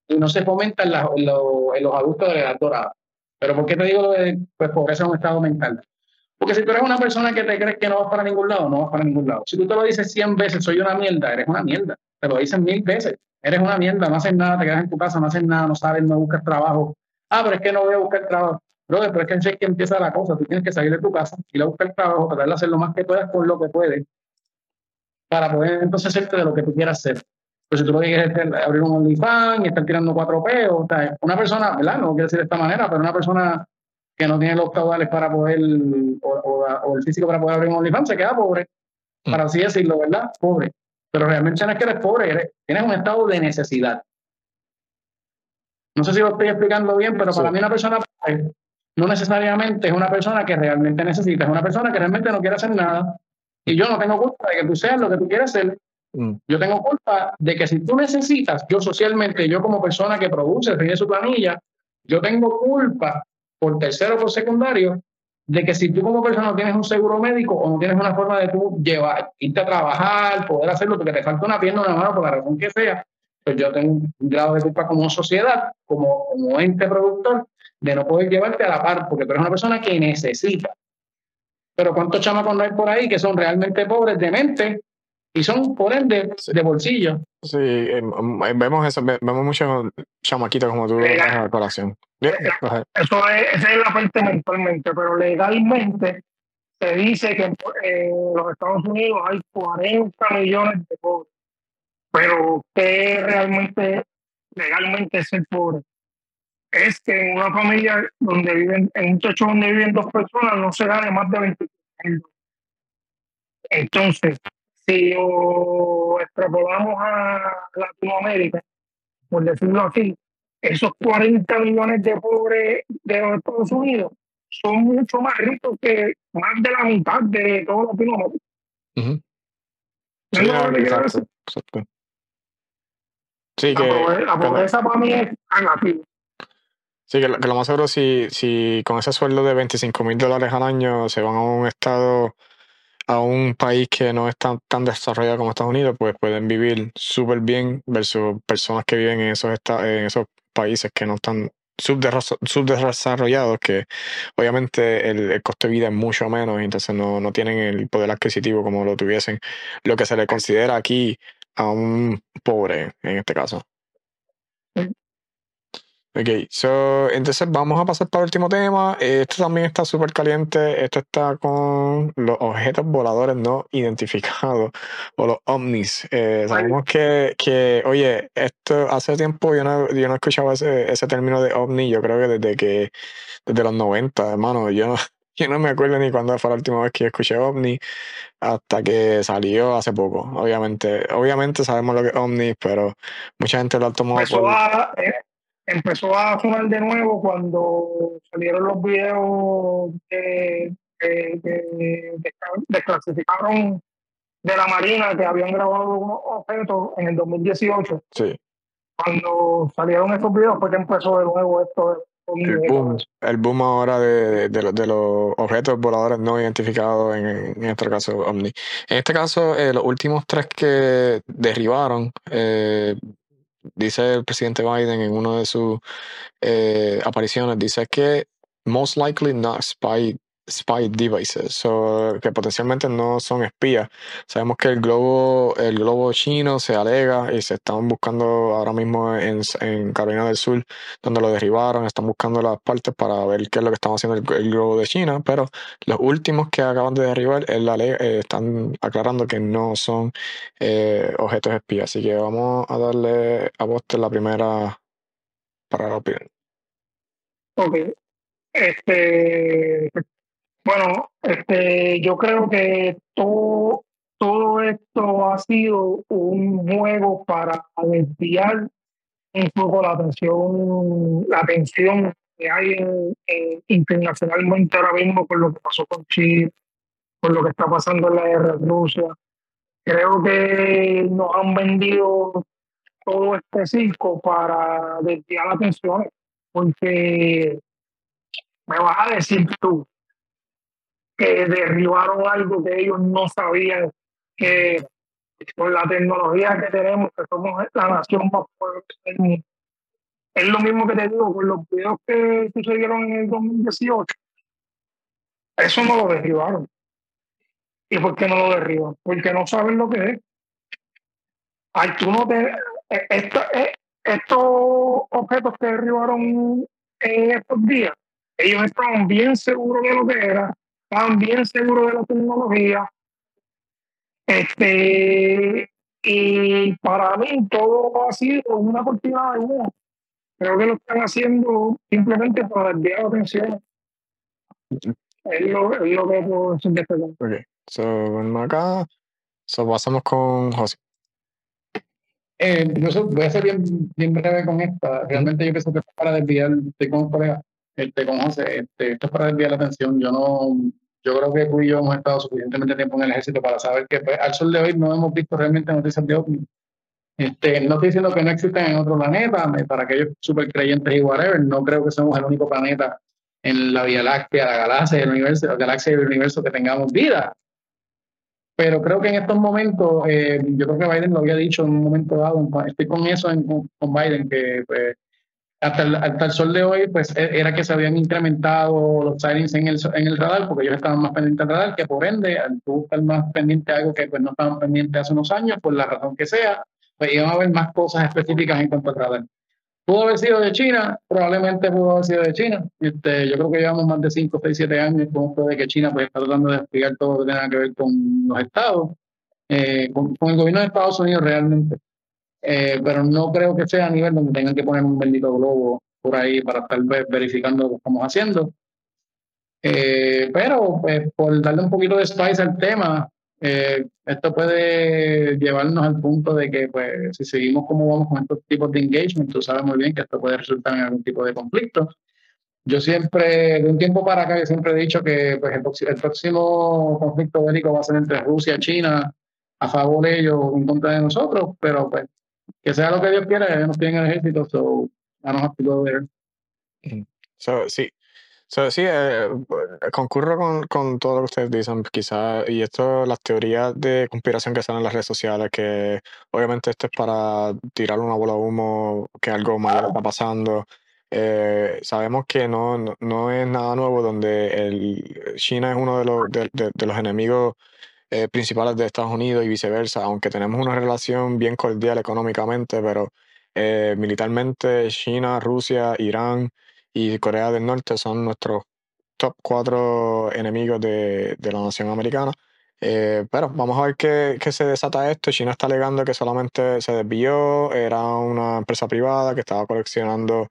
S2: Y no se fomenta en, los adultos de la edad dorada. Pero ¿por qué te digo lo de pues, pobreza un estado mental? Porque si tú eres una persona que te crees que no vas para ningún lado, no vas para ningún lado. Si tú te lo dices 100 veces, soy una mierda, eres una mierda. Te lo dicen mil veces. Eres una mierda, no haces nada, te quedas en tu casa, no haces nada, no sabes, no buscas trabajo. Ah, pero es que no voy a buscar trabajo. Pero pero es que en que empieza la cosa. Tú tienes que salir de tu casa, ir a buscar trabajo, tratar de hacer lo más que puedas con lo que puedes, para poder entonces hacerte de lo que tú quieras hacer. Pero si tú lo que quieres es abrir un OnlyFans y estar tirando cuatro peos, una persona, ¿verdad? No quiero decir de esta manera, pero una persona que no tiene los caudales para poder, o, el físico para poder abrir un OnlyFans, se queda pobre, mm. para así decirlo, ¿verdad? Pobre. Pero realmente no es que eres pobre, tienes un estado de necesidad. No sé si lo estoy explicando bien, pero para mí una persona pobre no necesariamente es una persona que realmente necesita, es una persona que realmente no quiere hacer nada. Y yo no tengo culpa de que tú seas lo que tú quieres ser. Yo tengo culpa de que si tú necesitas, yo socialmente, yo como persona que produce, tiene su planilla, yo tengo culpa por tercero o por secundario de que si tú como persona no tienes un seguro médico o no tienes una forma de tú llevar, irte a trabajar, poder hacerlo porque te falta una pierna o una mano por la razón que sea, pues yo tengo un grado de culpa como sociedad, como, como ente productor, de no poder llevarte a la par, porque tú eres una persona que necesita. Pero ¿cuántos chamacos no hay por ahí que son realmente pobres de mente y son por ende de bolsillo.
S1: Sí, em, em, vemos eso, vemos muchos chamaquitos como tú en la colación.
S3: Eso es, esa es la parte mentalmente, pero legalmente se dice que en los Estados Unidos hay 40 millones de pobres. Pero ¿qué realmente legalmente es el pobre? Es que en una familia donde viven, en un techo donde viven dos personas, no se gane más de 20 mil Entonces, si lo extrapolamos a Latinoamérica, por decirlo así, esos 40 millones de pobres de los Estados Unidos son mucho más ricos que más de la mitad de todos Latinoamérica. Uh
S1: Sí, que,
S3: la pobreza para mí es negativa.
S1: Sí, que, lo más seguro, si, si con ese sueldo de 25 mil dólares al año se van a un estado a un país que no es tan, tan desarrollado como Estados Unidos, pues pueden vivir súper bien versus personas que viven en esos, en esos países que no están subdesarrollados, que obviamente el, coste de vida es mucho menos, y entonces no, no tienen el poder adquisitivo como lo tuviesen, lo que se le considera aquí a un pobre en este caso. Ok, so, entonces vamos a pasar para el último tema. Esto también está súper caliente. Esto está con los objetos voladores no identificados o los ovnis. Eh, sabemos que, que, oye, esto hace tiempo yo no, yo no escuchaba ese, ese término de ovni. Yo creo que desde que desde los 90, hermano. Yo no, yo no me acuerdo ni cuándo fue la última vez que escuché ovni hasta que salió hace poco. Obviamente, obviamente sabemos lo que es ovni, pero mucha gente lo ha tomado
S3: por empezó a sonar de nuevo cuando salieron los videos que, desclasificaron de la Marina que habían grabado unos objetos en el 2018.
S1: Sí.
S3: Cuando salieron esos videos fue que empezó de nuevo esto.
S1: El boom, el boom ahora de, de, los objetos voladores no identificados, en, en este caso OVNI. En este caso, eh, los últimos tres que derribaron, eh, dice el presidente Biden en una de sus eh, apariciones, dice que most likely not spy spy devices, que potencialmente no son espías. Sabemos que el globo, el globo chino se alega y se están buscando ahora mismo en, Carolina del Sur, donde lo derribaron, están buscando las partes para ver qué es lo que están haciendo el, globo de China, pero los últimos que acaban de derribar eh, están aclarando que no son eh, objetos espías. Así que vamos a darle a vos la primera para la opinión.
S3: Ok. Este, bueno, este, yo creo que todo, todo esto ha sido un juego para desviar un poco la atención, la atención que hay internacionalmente ahora mismo por lo que pasó con Chile, por lo que está pasando en la guerra de Rusia. Creo que nos han vendido todo este circo para desviar la atención, porque me vas a decir tú que derribaron algo que ellos no sabían que con la tecnología que tenemos, que somos la nación más fuerte del mundo. Es lo mismo que te digo con los videos que sucedieron en el 2018. Eso no lo derribaron. ¿Y por qué no lo derriban? Porque no saben lo que es. Ay, tú no te. Eh, eh, estos objetos que derribaron en estos días, ellos estaban bien seguros de lo que era, estaban bien seguros de la tecnología. Este, y para mí todo ha sido una cortina de humo. Creo que lo están haciendo simplemente para desviar la atención. Es lo, es lo que puedo decir de este
S1: Ok, so, acá, so, pasamos con José.
S2: Eh, yo voy a ser bien, bien breve con esta. Realmente yo pienso que es para desviar, de con colega, este, con José, este, esto es para desviar la atención. Yo no, yo creo que tú y yo hemos estado suficientemente tiempo en el ejército para saber que pues, al sol de hoy no hemos visto realmente noticias de ovnis. Este, no estoy diciendo que no existen en otro planeta, para aquellos super creyentes y whatever, no creo que somos el único planeta en la Vía Láctea, la galaxia, el universo, la galaxia y el universo que tengamos vida. Pero creo que en estos momentos, eh, yo creo que Biden lo había dicho en un momento dado, estoy con eso con Biden, que pues, hasta el, sol de hoy, pues e, era que se habían incrementado los sightings en el, en el radar, porque ellos estaban más pendientes del radar, que por ende, al tú estar más pendiente de algo que pues, no estaban pendientes hace unos años, por la razón que sea, pues iban a haber más cosas específicas en cuanto al radar. Pudo haber sido de China, probablemente pudo haber sido de China. Este, yo creo que llevamos más de 5, 6, 7 años con esto de que China pues, está tratando de explicar todo lo que tenga que ver con los estados, eh, con el gobierno de Estados Unidos realmente. Eh, pero no creo que sea a nivel donde tengan que poner un bendito globo por ahí para estar verificando lo que estamos haciendo. Eh, pero pues, por darle un poquito de spice al tema, eh, esto puede llevarnos al punto de que pues, si seguimos como vamos con estos tipos de engagement, tú sabes muy bien que esto puede resultar en algún tipo de conflicto. Yo siempre, de un tiempo para acá, yo siempre he dicho que pues, el, el próximo conflicto bélico va a ser entre Rusia y China, a favor de ellos o en contra de nosotros, pero pues que sea lo que Dios quiera, ellos no tienen el ejército, so I don't have to go there.
S1: So, sí. So, sí, eh, concurro con, con, todo lo que ustedes dicen, quizás, y esto, las teorías de conspiración que salen en las redes sociales, que obviamente esto es para tirar una bola de humo, que algo malo está pasando. Eh, sabemos que no, no, no, es nada nuevo, donde el, China es uno de los, de, de los enemigos eh, principales de Estados Unidos y viceversa, aunque tenemos una relación bien cordial económicamente, pero eh, militarmente China, Rusia, Irán y Corea del Norte son nuestros top cuatro enemigos de, la nación americana. Eh, pero vamos a ver qué, qué, se desata esto. China está alegando que solamente se desvió, era una empresa privada que estaba coleccionando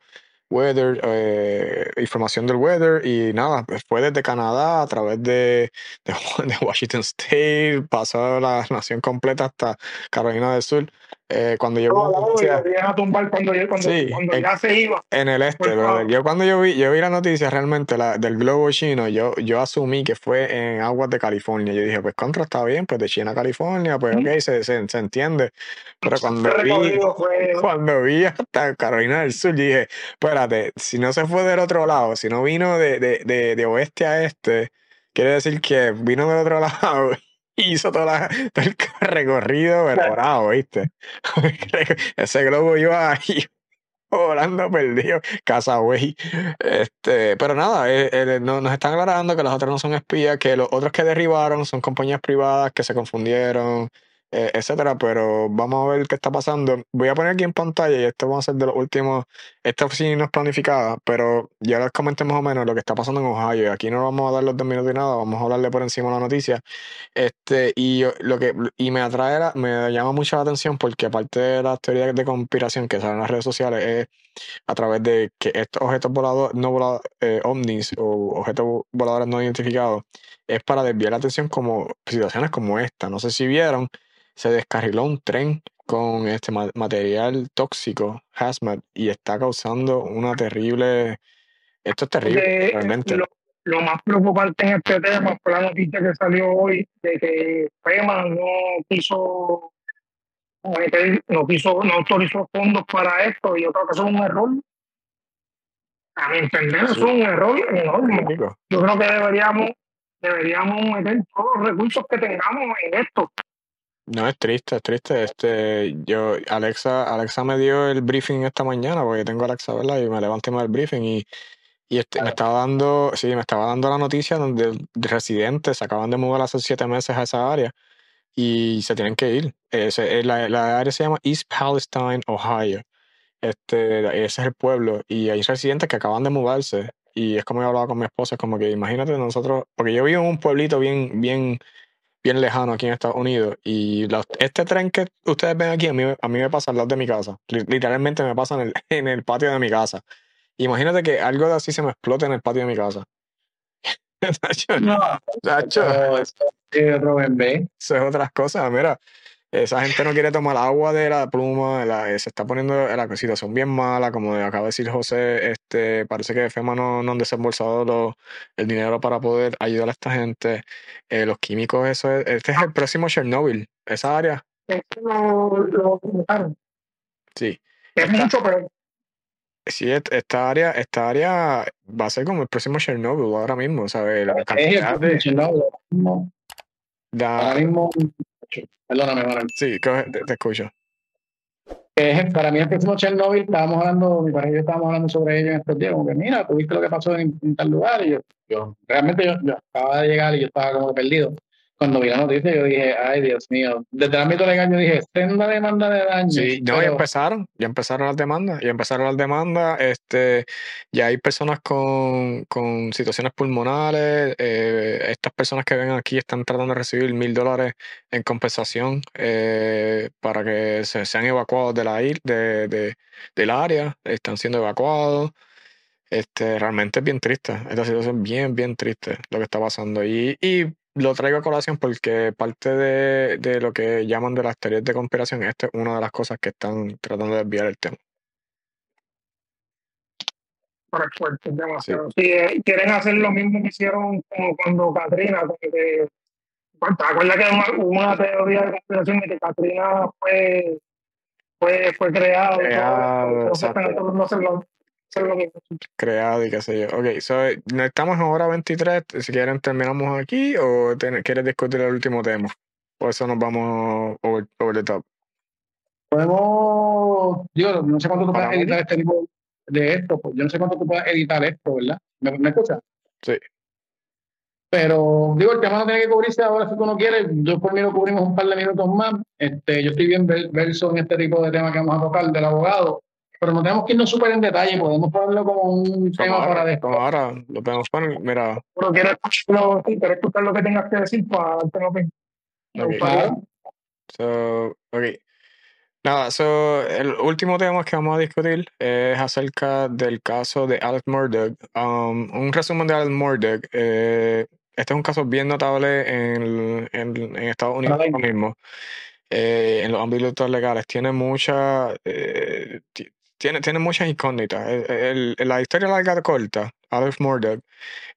S1: weather, eh, información del weather y nada, fue desde Canadá a través de, de, Washington State, pasó la nación completa hasta Carolina del Sur. Eh, cuando yo
S3: vi a tumbar cuando, cuando, cuando ya se iba.
S1: En el este, pero yo cuando yo vi, yo vi la noticia realmente la, del globo chino, yo, yo asumí que fue en aguas de California. Yo dije, pues contra está bien, pues de China a California, pues ok, se, se, se, entiende. Pero cuando vi, cuando vi hasta Carolina del Sur, dije, espérate, si no se fue del otro lado, si no vino de, de, de, de oeste a este, quiere decir que vino del otro lado hizo toda todo el recorrido pero ¿viste? Ese globo iba ahí volando perdido, casa güey. Este, pero nada, eh, eh, nos están aclarando que los otros no son espías, que los otros que derribaron son compañías privadas que se confundieron, eh, etcétera, pero vamos a ver qué está pasando. Voy a poner aquí en pantalla y esto va a ser de los últimos, esta oficina no es planificada, pero ya les comenté más o menos lo que está pasando en Ohio. Aquí no vamos a dar los dos minutos y nada, vamos a hablarle por encima la noticia. Este, y lo que y me atrae, me llama mucho la atención porque aparte de las teorías de conspiración que salen en las redes sociales es a través de que estos objetos voladores, no volados, eh, o objetos voladores no identificados, es para desviar la atención como situaciones como esta. No sé si vieron se descarriló un tren con este material tóxico, hazmat, y está causando una terrible. Esto es terrible, realmente.
S3: Lo, más preocupante en este tema fue la noticia que salió hoy de que FEMA no quiso no quiso, no autorizó fondos para esto, y yo creo que eso es un error. A mi entender, eso es un error enorme. Yo creo que deberíamos, deberíamos meter todos los recursos que tengamos en esto.
S1: No, es triste, es triste. Este, yo, Alexa, Alexa me dio el briefing esta mañana, porque tengo Alexa, ¿verdad? Y me levanté más el briefing y, y este, me estaba dando, sí, me estaba dando la noticia donde residentes se acaban de mudar hace siete meses a esa área y se tienen que ir. Ese, eh, la, la área se llama East Palestine, Ohio. Este, ese es el pueblo y hay residentes que acaban de mudarse y es como yo hablaba con mi esposa, es como que imagínate nosotros, porque yo vivo en un pueblito bien, bien, bien lejano aquí en Estados Unidos. Y este tren que ustedes ven aquí, a mí, a mí me pasa al lado de mi casa. Literalmente me pasa en el, en el patio de mi casa. Imagínate que algo de así se me explote en el patio de mi casa. no, Eso es otras cosas. Mira, esa gente no quiere tomar agua de la pluma, se está poniendo la situación bien mala, como acaba de decir José, este, parece que FEMA no, no han desembolsado el dinero para poder ayudar a esta gente. Eh, los químicos, eso es, este es el próximo Chernobyl, esa área.
S3: lo,
S1: Sí.
S3: Es mucho, pero
S1: Sí, esta área, esta área va a ser como el próximo Chernobyl ahora mismo, ¿sabes? La cantidad de...
S2: Ahora mismo Perdóname, Manuel.
S1: Sí, te, escucho.
S2: para mí el próximo Chernobyl, estábamos hablando, mi pareja y yo estábamos hablando sobre ello en estos días, como que mira, tuviste lo que pasó en, tal lugar, y yo, yo realmente yo, yo, acababa de llegar y yo estaba como perdido cuando vi la noticia, yo dije, ay, Dios mío. Desde el ámbito legal, yo dije, una demanda de daño.
S1: Sí, ya empezaron, ya empezaron las demandas, ya empezaron las demandas. Este, ya hay personas con, con situaciones pulmonares. Eh, estas personas que ven aquí están tratando de recibir mil dólares en compensación eh, para que se, sean evacuados de la, de, de, del área. Están siendo evacuados. Este, realmente es bien triste. Esta situación es bien, bien triste lo que está pasando. Y, y lo traigo a colación porque parte de, de, lo que llaman de las teorías de conspiración, esta es una de las cosas que están tratando de desviar el tema.
S3: Para fuerte, demasiado. Si eh, quieren hacer lo mismo que hicieron como cuando Katrina, como que, ¿te acuerdas que hubo una, teoría de conspiración de que Katrina fue, fue, fue creada? Creado,
S1: creado y qué sé yo. Ok, so, estamos en hora 23. Si quieren, terminamos aquí o quieres discutir el último tema. O eso nos vamos over, over the top.
S2: Podemos, digo, no sé cuánto tú puedes editar este tipo de esto. Pues, yo no sé cuánto tú puedes editar esto, ¿verdad? ¿Me, me escuchas?
S1: Sí.
S2: Pero digo, el tema no tiene que cubrirse ahora si tú no quieres. Yo por mí lo cubrimos un par de minutos más. Este, yo estoy bien verso en este tipo de tema que vamos a tocar del abogado. Pero no tenemos que irnos súper en detalle, podemos ponerlo como un tema para después.
S1: ahora lo podemos poner, mira.
S3: Pero quiero escuchar lo que tengas que decir para el
S1: Okay. So, okay. Nada, so, el último tema que vamos a discutir es acerca del caso de Alex Murdoch. Um, un resumen de Alex Murdoch. Eh, este es un caso bien notable en, en, Estados Unidos ahora mismo. Eh, en los ámbitos legales. Tiene mucha, eh, tiene, tiene muchas incógnitas. La historia larga corta, Alex Murdoch,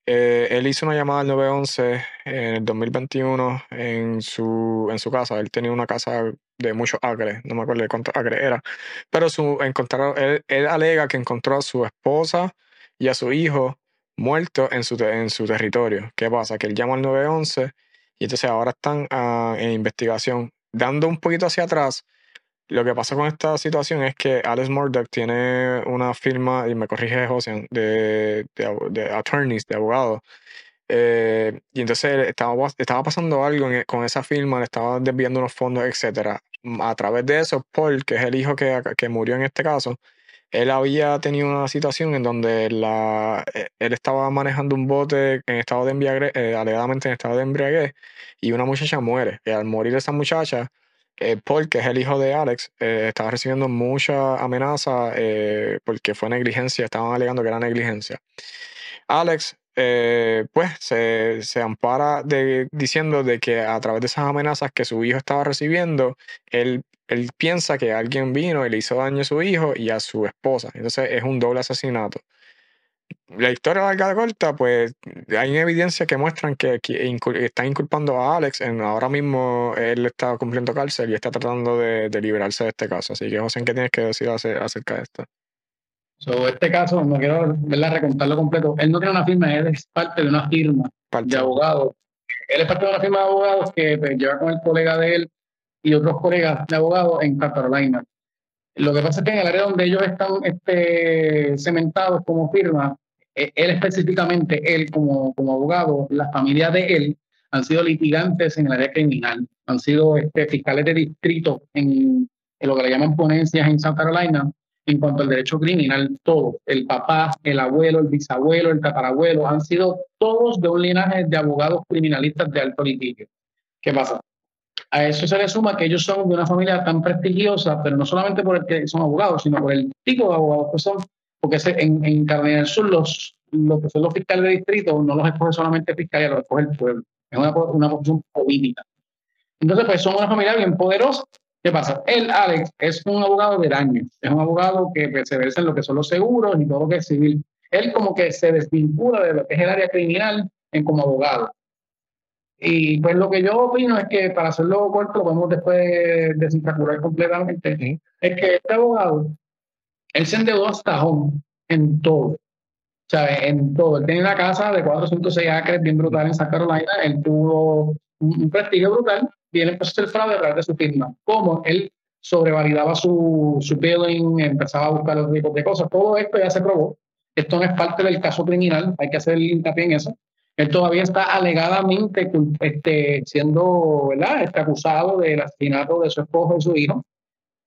S1: eh, él hizo una llamada al 911 en el 2021 en su, en su casa. Él tenía una casa de muchos acres, no me acuerdo de cuántos acres era, pero su, encontraron, él, alega que encontró a su esposa y a su hijo muertos en su, en su territorio. ¿Qué pasa? Que él llama al 911 y entonces ahora están ah, en investigación. Dando un poquito hacia atrás, lo que pasa con esta situación es que Alex Murdoch tiene una firma, y me corrige José, de, de, attorneys, de abogados. Eh, y entonces estaba, estaba pasando algo e, con esa firma, le estaba desviando unos fondos, etc. A través de eso, Paul, que es el hijo que, que murió en este caso, él había tenido una situación en donde e, él estaba manejando un bote en estado de embriaguez, eh, alegadamente en estado de embriaguez, y una muchacha muere. Al morir esa muchacha, eh, Paul, que es el hijo de Alex, eh, estaba recibiendo mucha amenaza eh, porque fue negligencia, estaban alegando que era negligencia. Alex, pues, se, se ampara diciendo de que a través de esas amenazas que su hijo estaba recibiendo, él, él piensa que alguien vino y le hizo daño a su hijo y a su esposa. Entonces es un doble asesinato la historia larga de corta, pues hay evidencia que muestran que, están inculpando a Alex. En, ahora mismo él está cumpliendo cárcel y está tratando de, liberarse de este caso. Así que, José, ¿qué tienes que decir acerca de esto?
S2: Sobre este caso, no quiero verla recontarlo completo. Él no tiene una firma, él es parte de una firma de abogados. Él es parte de una firma de abogados que pues, lleva con el colega de él y otros colegas de abogados en Carolina. Lo que pasa es que en el área donde ellos están este, cementados como firma, eh, él específicamente, él como, abogado, la familia de él han sido litigantes en el área criminal, han sido este, fiscales de distrito en, lo que le llaman ponencias en South Carolina en cuanto al derecho criminal, todo, el papá, el abuelo, el bisabuelo, el tatarabuelo, han sido todos de un linaje de abogados criminalistas de alto litigio. ¿Qué pasa? A eso se le suma que ellos son de una familia tan prestigiosa, pero no solamente por el que son abogados, sino por el tipo de abogados que son porque en, en Carolina del Sur los, los que son los fiscales de distrito no los escoge solamente fiscalía, los escoge el pueblo. Es una, una posición política. Entonces, pues son una familia bien poderosa. ¿Qué pasa? Él, Alex, es un abogado de daño. Es un abogado que pues, se versa en lo que son los seguros y todo lo que es civil. Él como que se desvincula de lo que es el área criminal en como abogado. Y pues lo que yo opino es que para hacerlo corto, lo podemos después desinfracurar completamente, es que este abogado él se endeudó hasta home en todo. ¿Sabes? En todo. Él tenía una casa de 4, 5, 6 acres bien brutal en South Carolina. Él tuvo un, prestigio brutal y él empezó a hacer fraude a de su firma. ¿Cómo? Él sobrevalidaba su, su billing, empezaba a buscar otro tipo de cosas. Todo esto ya se probó. Esto no es parte del caso criminal, hay que hacer hincapié en eso. Él todavía está alegadamente este, siendo ¿verdad? Está acusado del asesinato de su esposo y su hijo.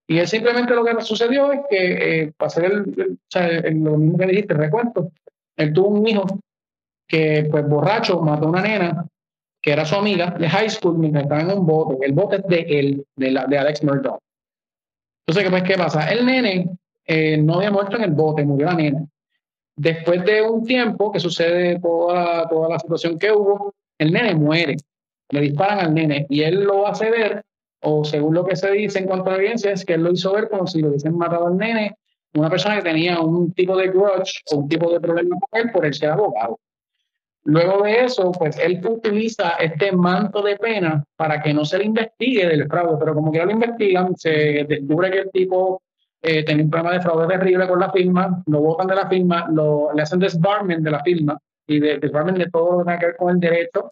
S2: Y él simplemente lo que sucedió es que, eh, para hacer el, lo mismo que dijiste, recuento, él tuvo un hijo que, pues, borracho, mató a una nena que era su amiga de high school mientras estaba en un bote. El bote es de él, de, la, de Alex Murdoch. Entonces, pues, ¿qué pasa? El nene eh, no había muerto en el bote, murió la nena. Después de un tiempo que sucede toda, toda la situación que hubo, el nene muere. Le disparan al nene y él lo hace ver o según lo que se dice en cuanto a evidencia, es que él lo hizo ver como si lo hubiesen matado al nene, una persona que tenía un tipo de grudge o un tipo de problema con él por el ser abogado. Luego de eso, pues él utiliza este manto de pena para que no se le investigue del fraude, pero como que ya lo investigan, se descubre que el tipo eh, tenía un problema de fraude terrible con la firma, lo botan de la firma, lo, le hacen desbarment de la firma y de, desbarment de todo lo que tiene que ver con el derecho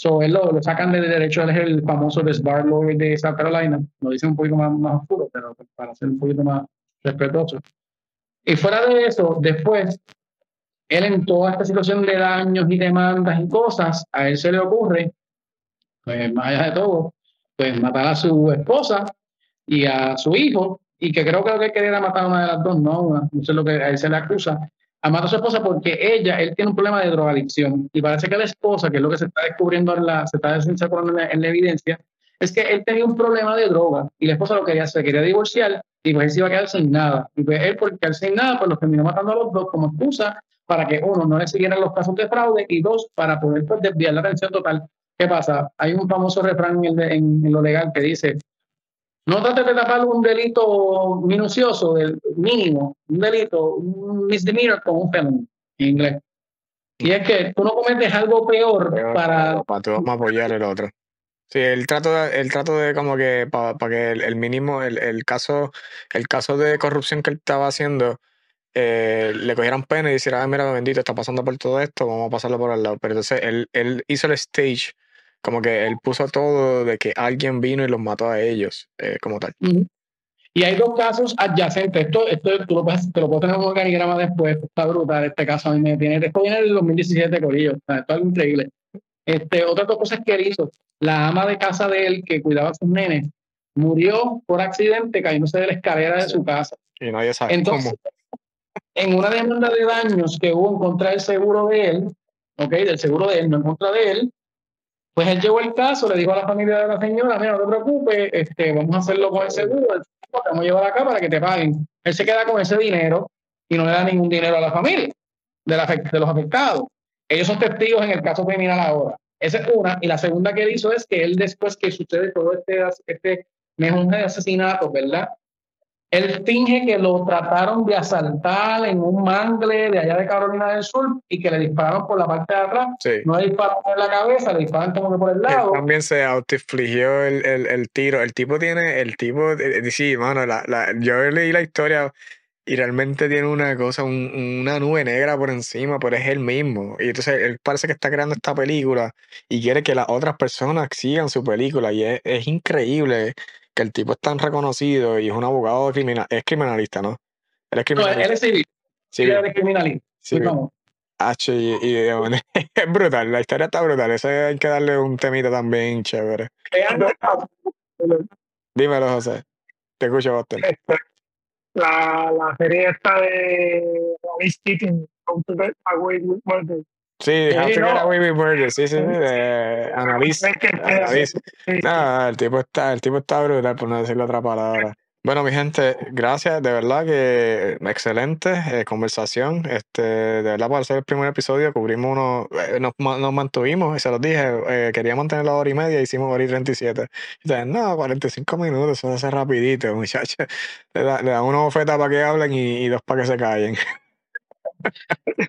S2: So, él lo, sacan de derecho, él es el famoso desbar de South Carolina, lo dicen un poquito más, más oscuro, pero para ser un poquito más respetuoso. Y fuera de eso, después, él en toda esta situación de daños y demandas y cosas, a él se le ocurre, pues más allá de todo, pues matar a su esposa y a su hijo, y que creo que lo que quería matar a una de las dos, no, no sé lo que a él se le acusa, a matar a su esposa porque ella, él tiene un problema de drogadicción, y parece que la esposa, que es lo que se está descubriendo en la, se está en la, en la evidencia, es que él tenía un problema de droga y la esposa lo quería hacer, quería divorciar y pues él se iba a quedar sin nada. Y pues él, por quedarse sin nada, pues los terminó matando a los dos como excusa para que uno no le siguieran los casos de fraude y dos, para poder pues, desviar la atención total. ¿Qué pasa? Hay un famoso refrán en, lo legal que dice, no trates de tapar un delito minucioso, del mínimo, un delito, un misdemeanor con un felony en inglés. Y es que tú no cometes algo peor, para...
S1: Para tú apoyar el otro. Sí, el trato de, el trato de como que para que el, mínimo, el, el, caso, el caso de corrupción que él estaba haciendo, eh, le cogieran pena y dijeran, ah, mira, bendito, está pasando por todo esto, vamos a pasarlo por al lado. Pero entonces él, él hizo el stage, como que él puso todo de que alguien vino y los mató a ellos, eh, como tal.
S2: Y hay dos casos adyacentes. Esto, esto tú lo puedes, te lo puedo tener en un organigrama después. Está brutal. Este caso a mí me viene. Esto viene del 2017, Corillo. esto es algo increíble. Este, otras dos cosas que él hizo. La ama de casa de él, que cuidaba a sus nenes, murió por accidente cayéndose de la escalera de su casa.
S1: Y nadie sabe
S2: Entonces, En una demanda de daños que hubo en contra del seguro de él, ¿ok? Del seguro de él, no en contra de él, pues él llevó el caso, le dijo a la familia de la señora, mira, no te preocupes, este, vamos a hacerlo con el seguro, te vamos a llevar acá para que te paguen. Él se queda con ese dinero y no le da ningún dinero a la familia de, los afectados. Ellos son testigos en el caso criminal ahora. Esa es una. Y la segunda que hizo es que él, después que sucede todo este, este de asesinato, ¿verdad? Él finge que lo trataron de asaltar en un mangle de allá de Carolina del Sur y que le dispararon por la parte de atrás. No le dispararon por la cabeza, le dispararon como que por el lado.
S1: también se autoinfligió el, el, el, tiro. El tipo tiene, el tipo, sí, mano, la, la, yo leí la historia y realmente tiene una cosa, una nube negra por encima, pero es él mismo. Y entonces él parece que está creando esta película y quiere que las otras personas sigan su película. Y es, increíble que el tipo es tan reconocido y es un abogado criminal, es criminalista, ¿no?
S2: Él es criminalista. No, él es civil. Sí. Él es criminalista. Sí.
S1: H y, y, es brutal, la historia está brutal. Eso hay que darle un temito también chévere. Dímelo, José. Te escucho, Boston. Este,
S3: la, la serie esta de Alice Keating, How to Get Away with Murder.
S1: Sí, How to Get Away with Murder, sí, sí, de Annalise. No, el tipo está, el tipo está brutal, por no decirle otra palabra. Bueno, mi gente, gracias, de verdad que excelente eh, conversación. Este, de verdad, para hacer el primer episodio, cubrimos uno, eh, nos, nos, mantuvimos, y se los dije, eh, quería mantener la hora y media, hicimos hora y 37. Y entonces, no, 45 minutos, eso hace rapidito, muchachos. Le dan da una oferta para que hablen y, dos para que se callen.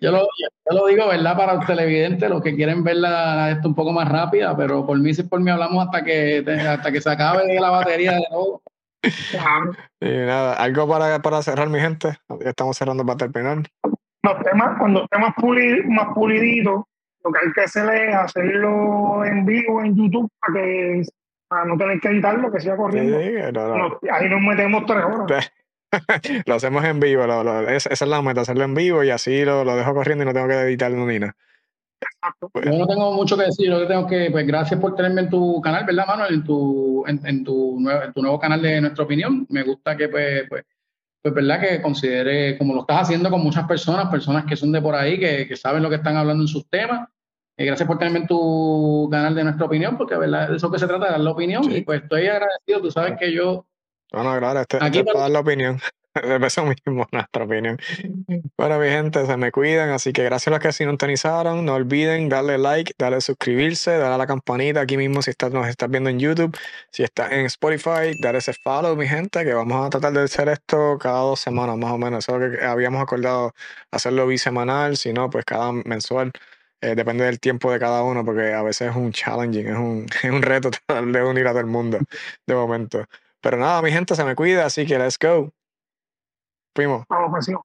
S2: Yo lo, yo lo, digo, ¿verdad? Para los televidentes, los que quieren verla esto un poco más rápida, pero por mí, si por mí hablamos hasta que, hasta que se acabe la batería de nuevo.
S1: Y nada, algo para, para cerrar, mi gente. Estamos cerrando para terminar.
S3: Los temas, cuando esté más, más pulidito, lo que hay que hacer es hacerlo en vivo en YouTube para que para no tener que editarlo, que siga corriendo. ahí nos metemos tres horas.
S1: lo hacemos en vivo, esa es la meta, hacerlo en vivo y así lo, lo dejo corriendo y no tengo que editarlo ni nada.
S2: Pues, yo no tengo mucho que decir, yo tengo que, pues gracias por tenerme en tu canal, ¿verdad, Manuel? En tu, en, tu, nuevo, tu nuevo canal de Nuestra Opinión. Me gusta que, pues, pues, pues, ¿verdad? Que considere, como lo estás haciendo con muchas personas, personas que son de por ahí, que, que saben lo que están hablando en sus temas. Eh, gracias por tenerme en tu canal de Nuestra Opinión, porque, ¿verdad? De eso que se trata, de dar la opinión. Y pues estoy agradecido, tú sabes que yo...
S1: Bueno, claro, este, aquí para dar la opinión. Eso mismo, nuestra opinión. Bueno, mi gente, se me cuidan, así que gracias a los que sintonizaron. No olviden darle like, darle suscribirse, darle a la campanita aquí mismo si estás, nos estás viendo en YouTube, si estás en Spotify, darle ese follow, mi gente, que vamos a tratar de hacer esto cada dos semanas más o menos. Eso que habíamos acordado hacerlo bisemanal, si no, pues cada mensual. Eh, depende del tiempo de cada uno, porque a veces es un challenging, es un, es un reto tratar de unir a todo el mundo de momento. Pero nada, mi gente, se me cuida, así que let's go. Fuimos.
S3: Vamos, pasión.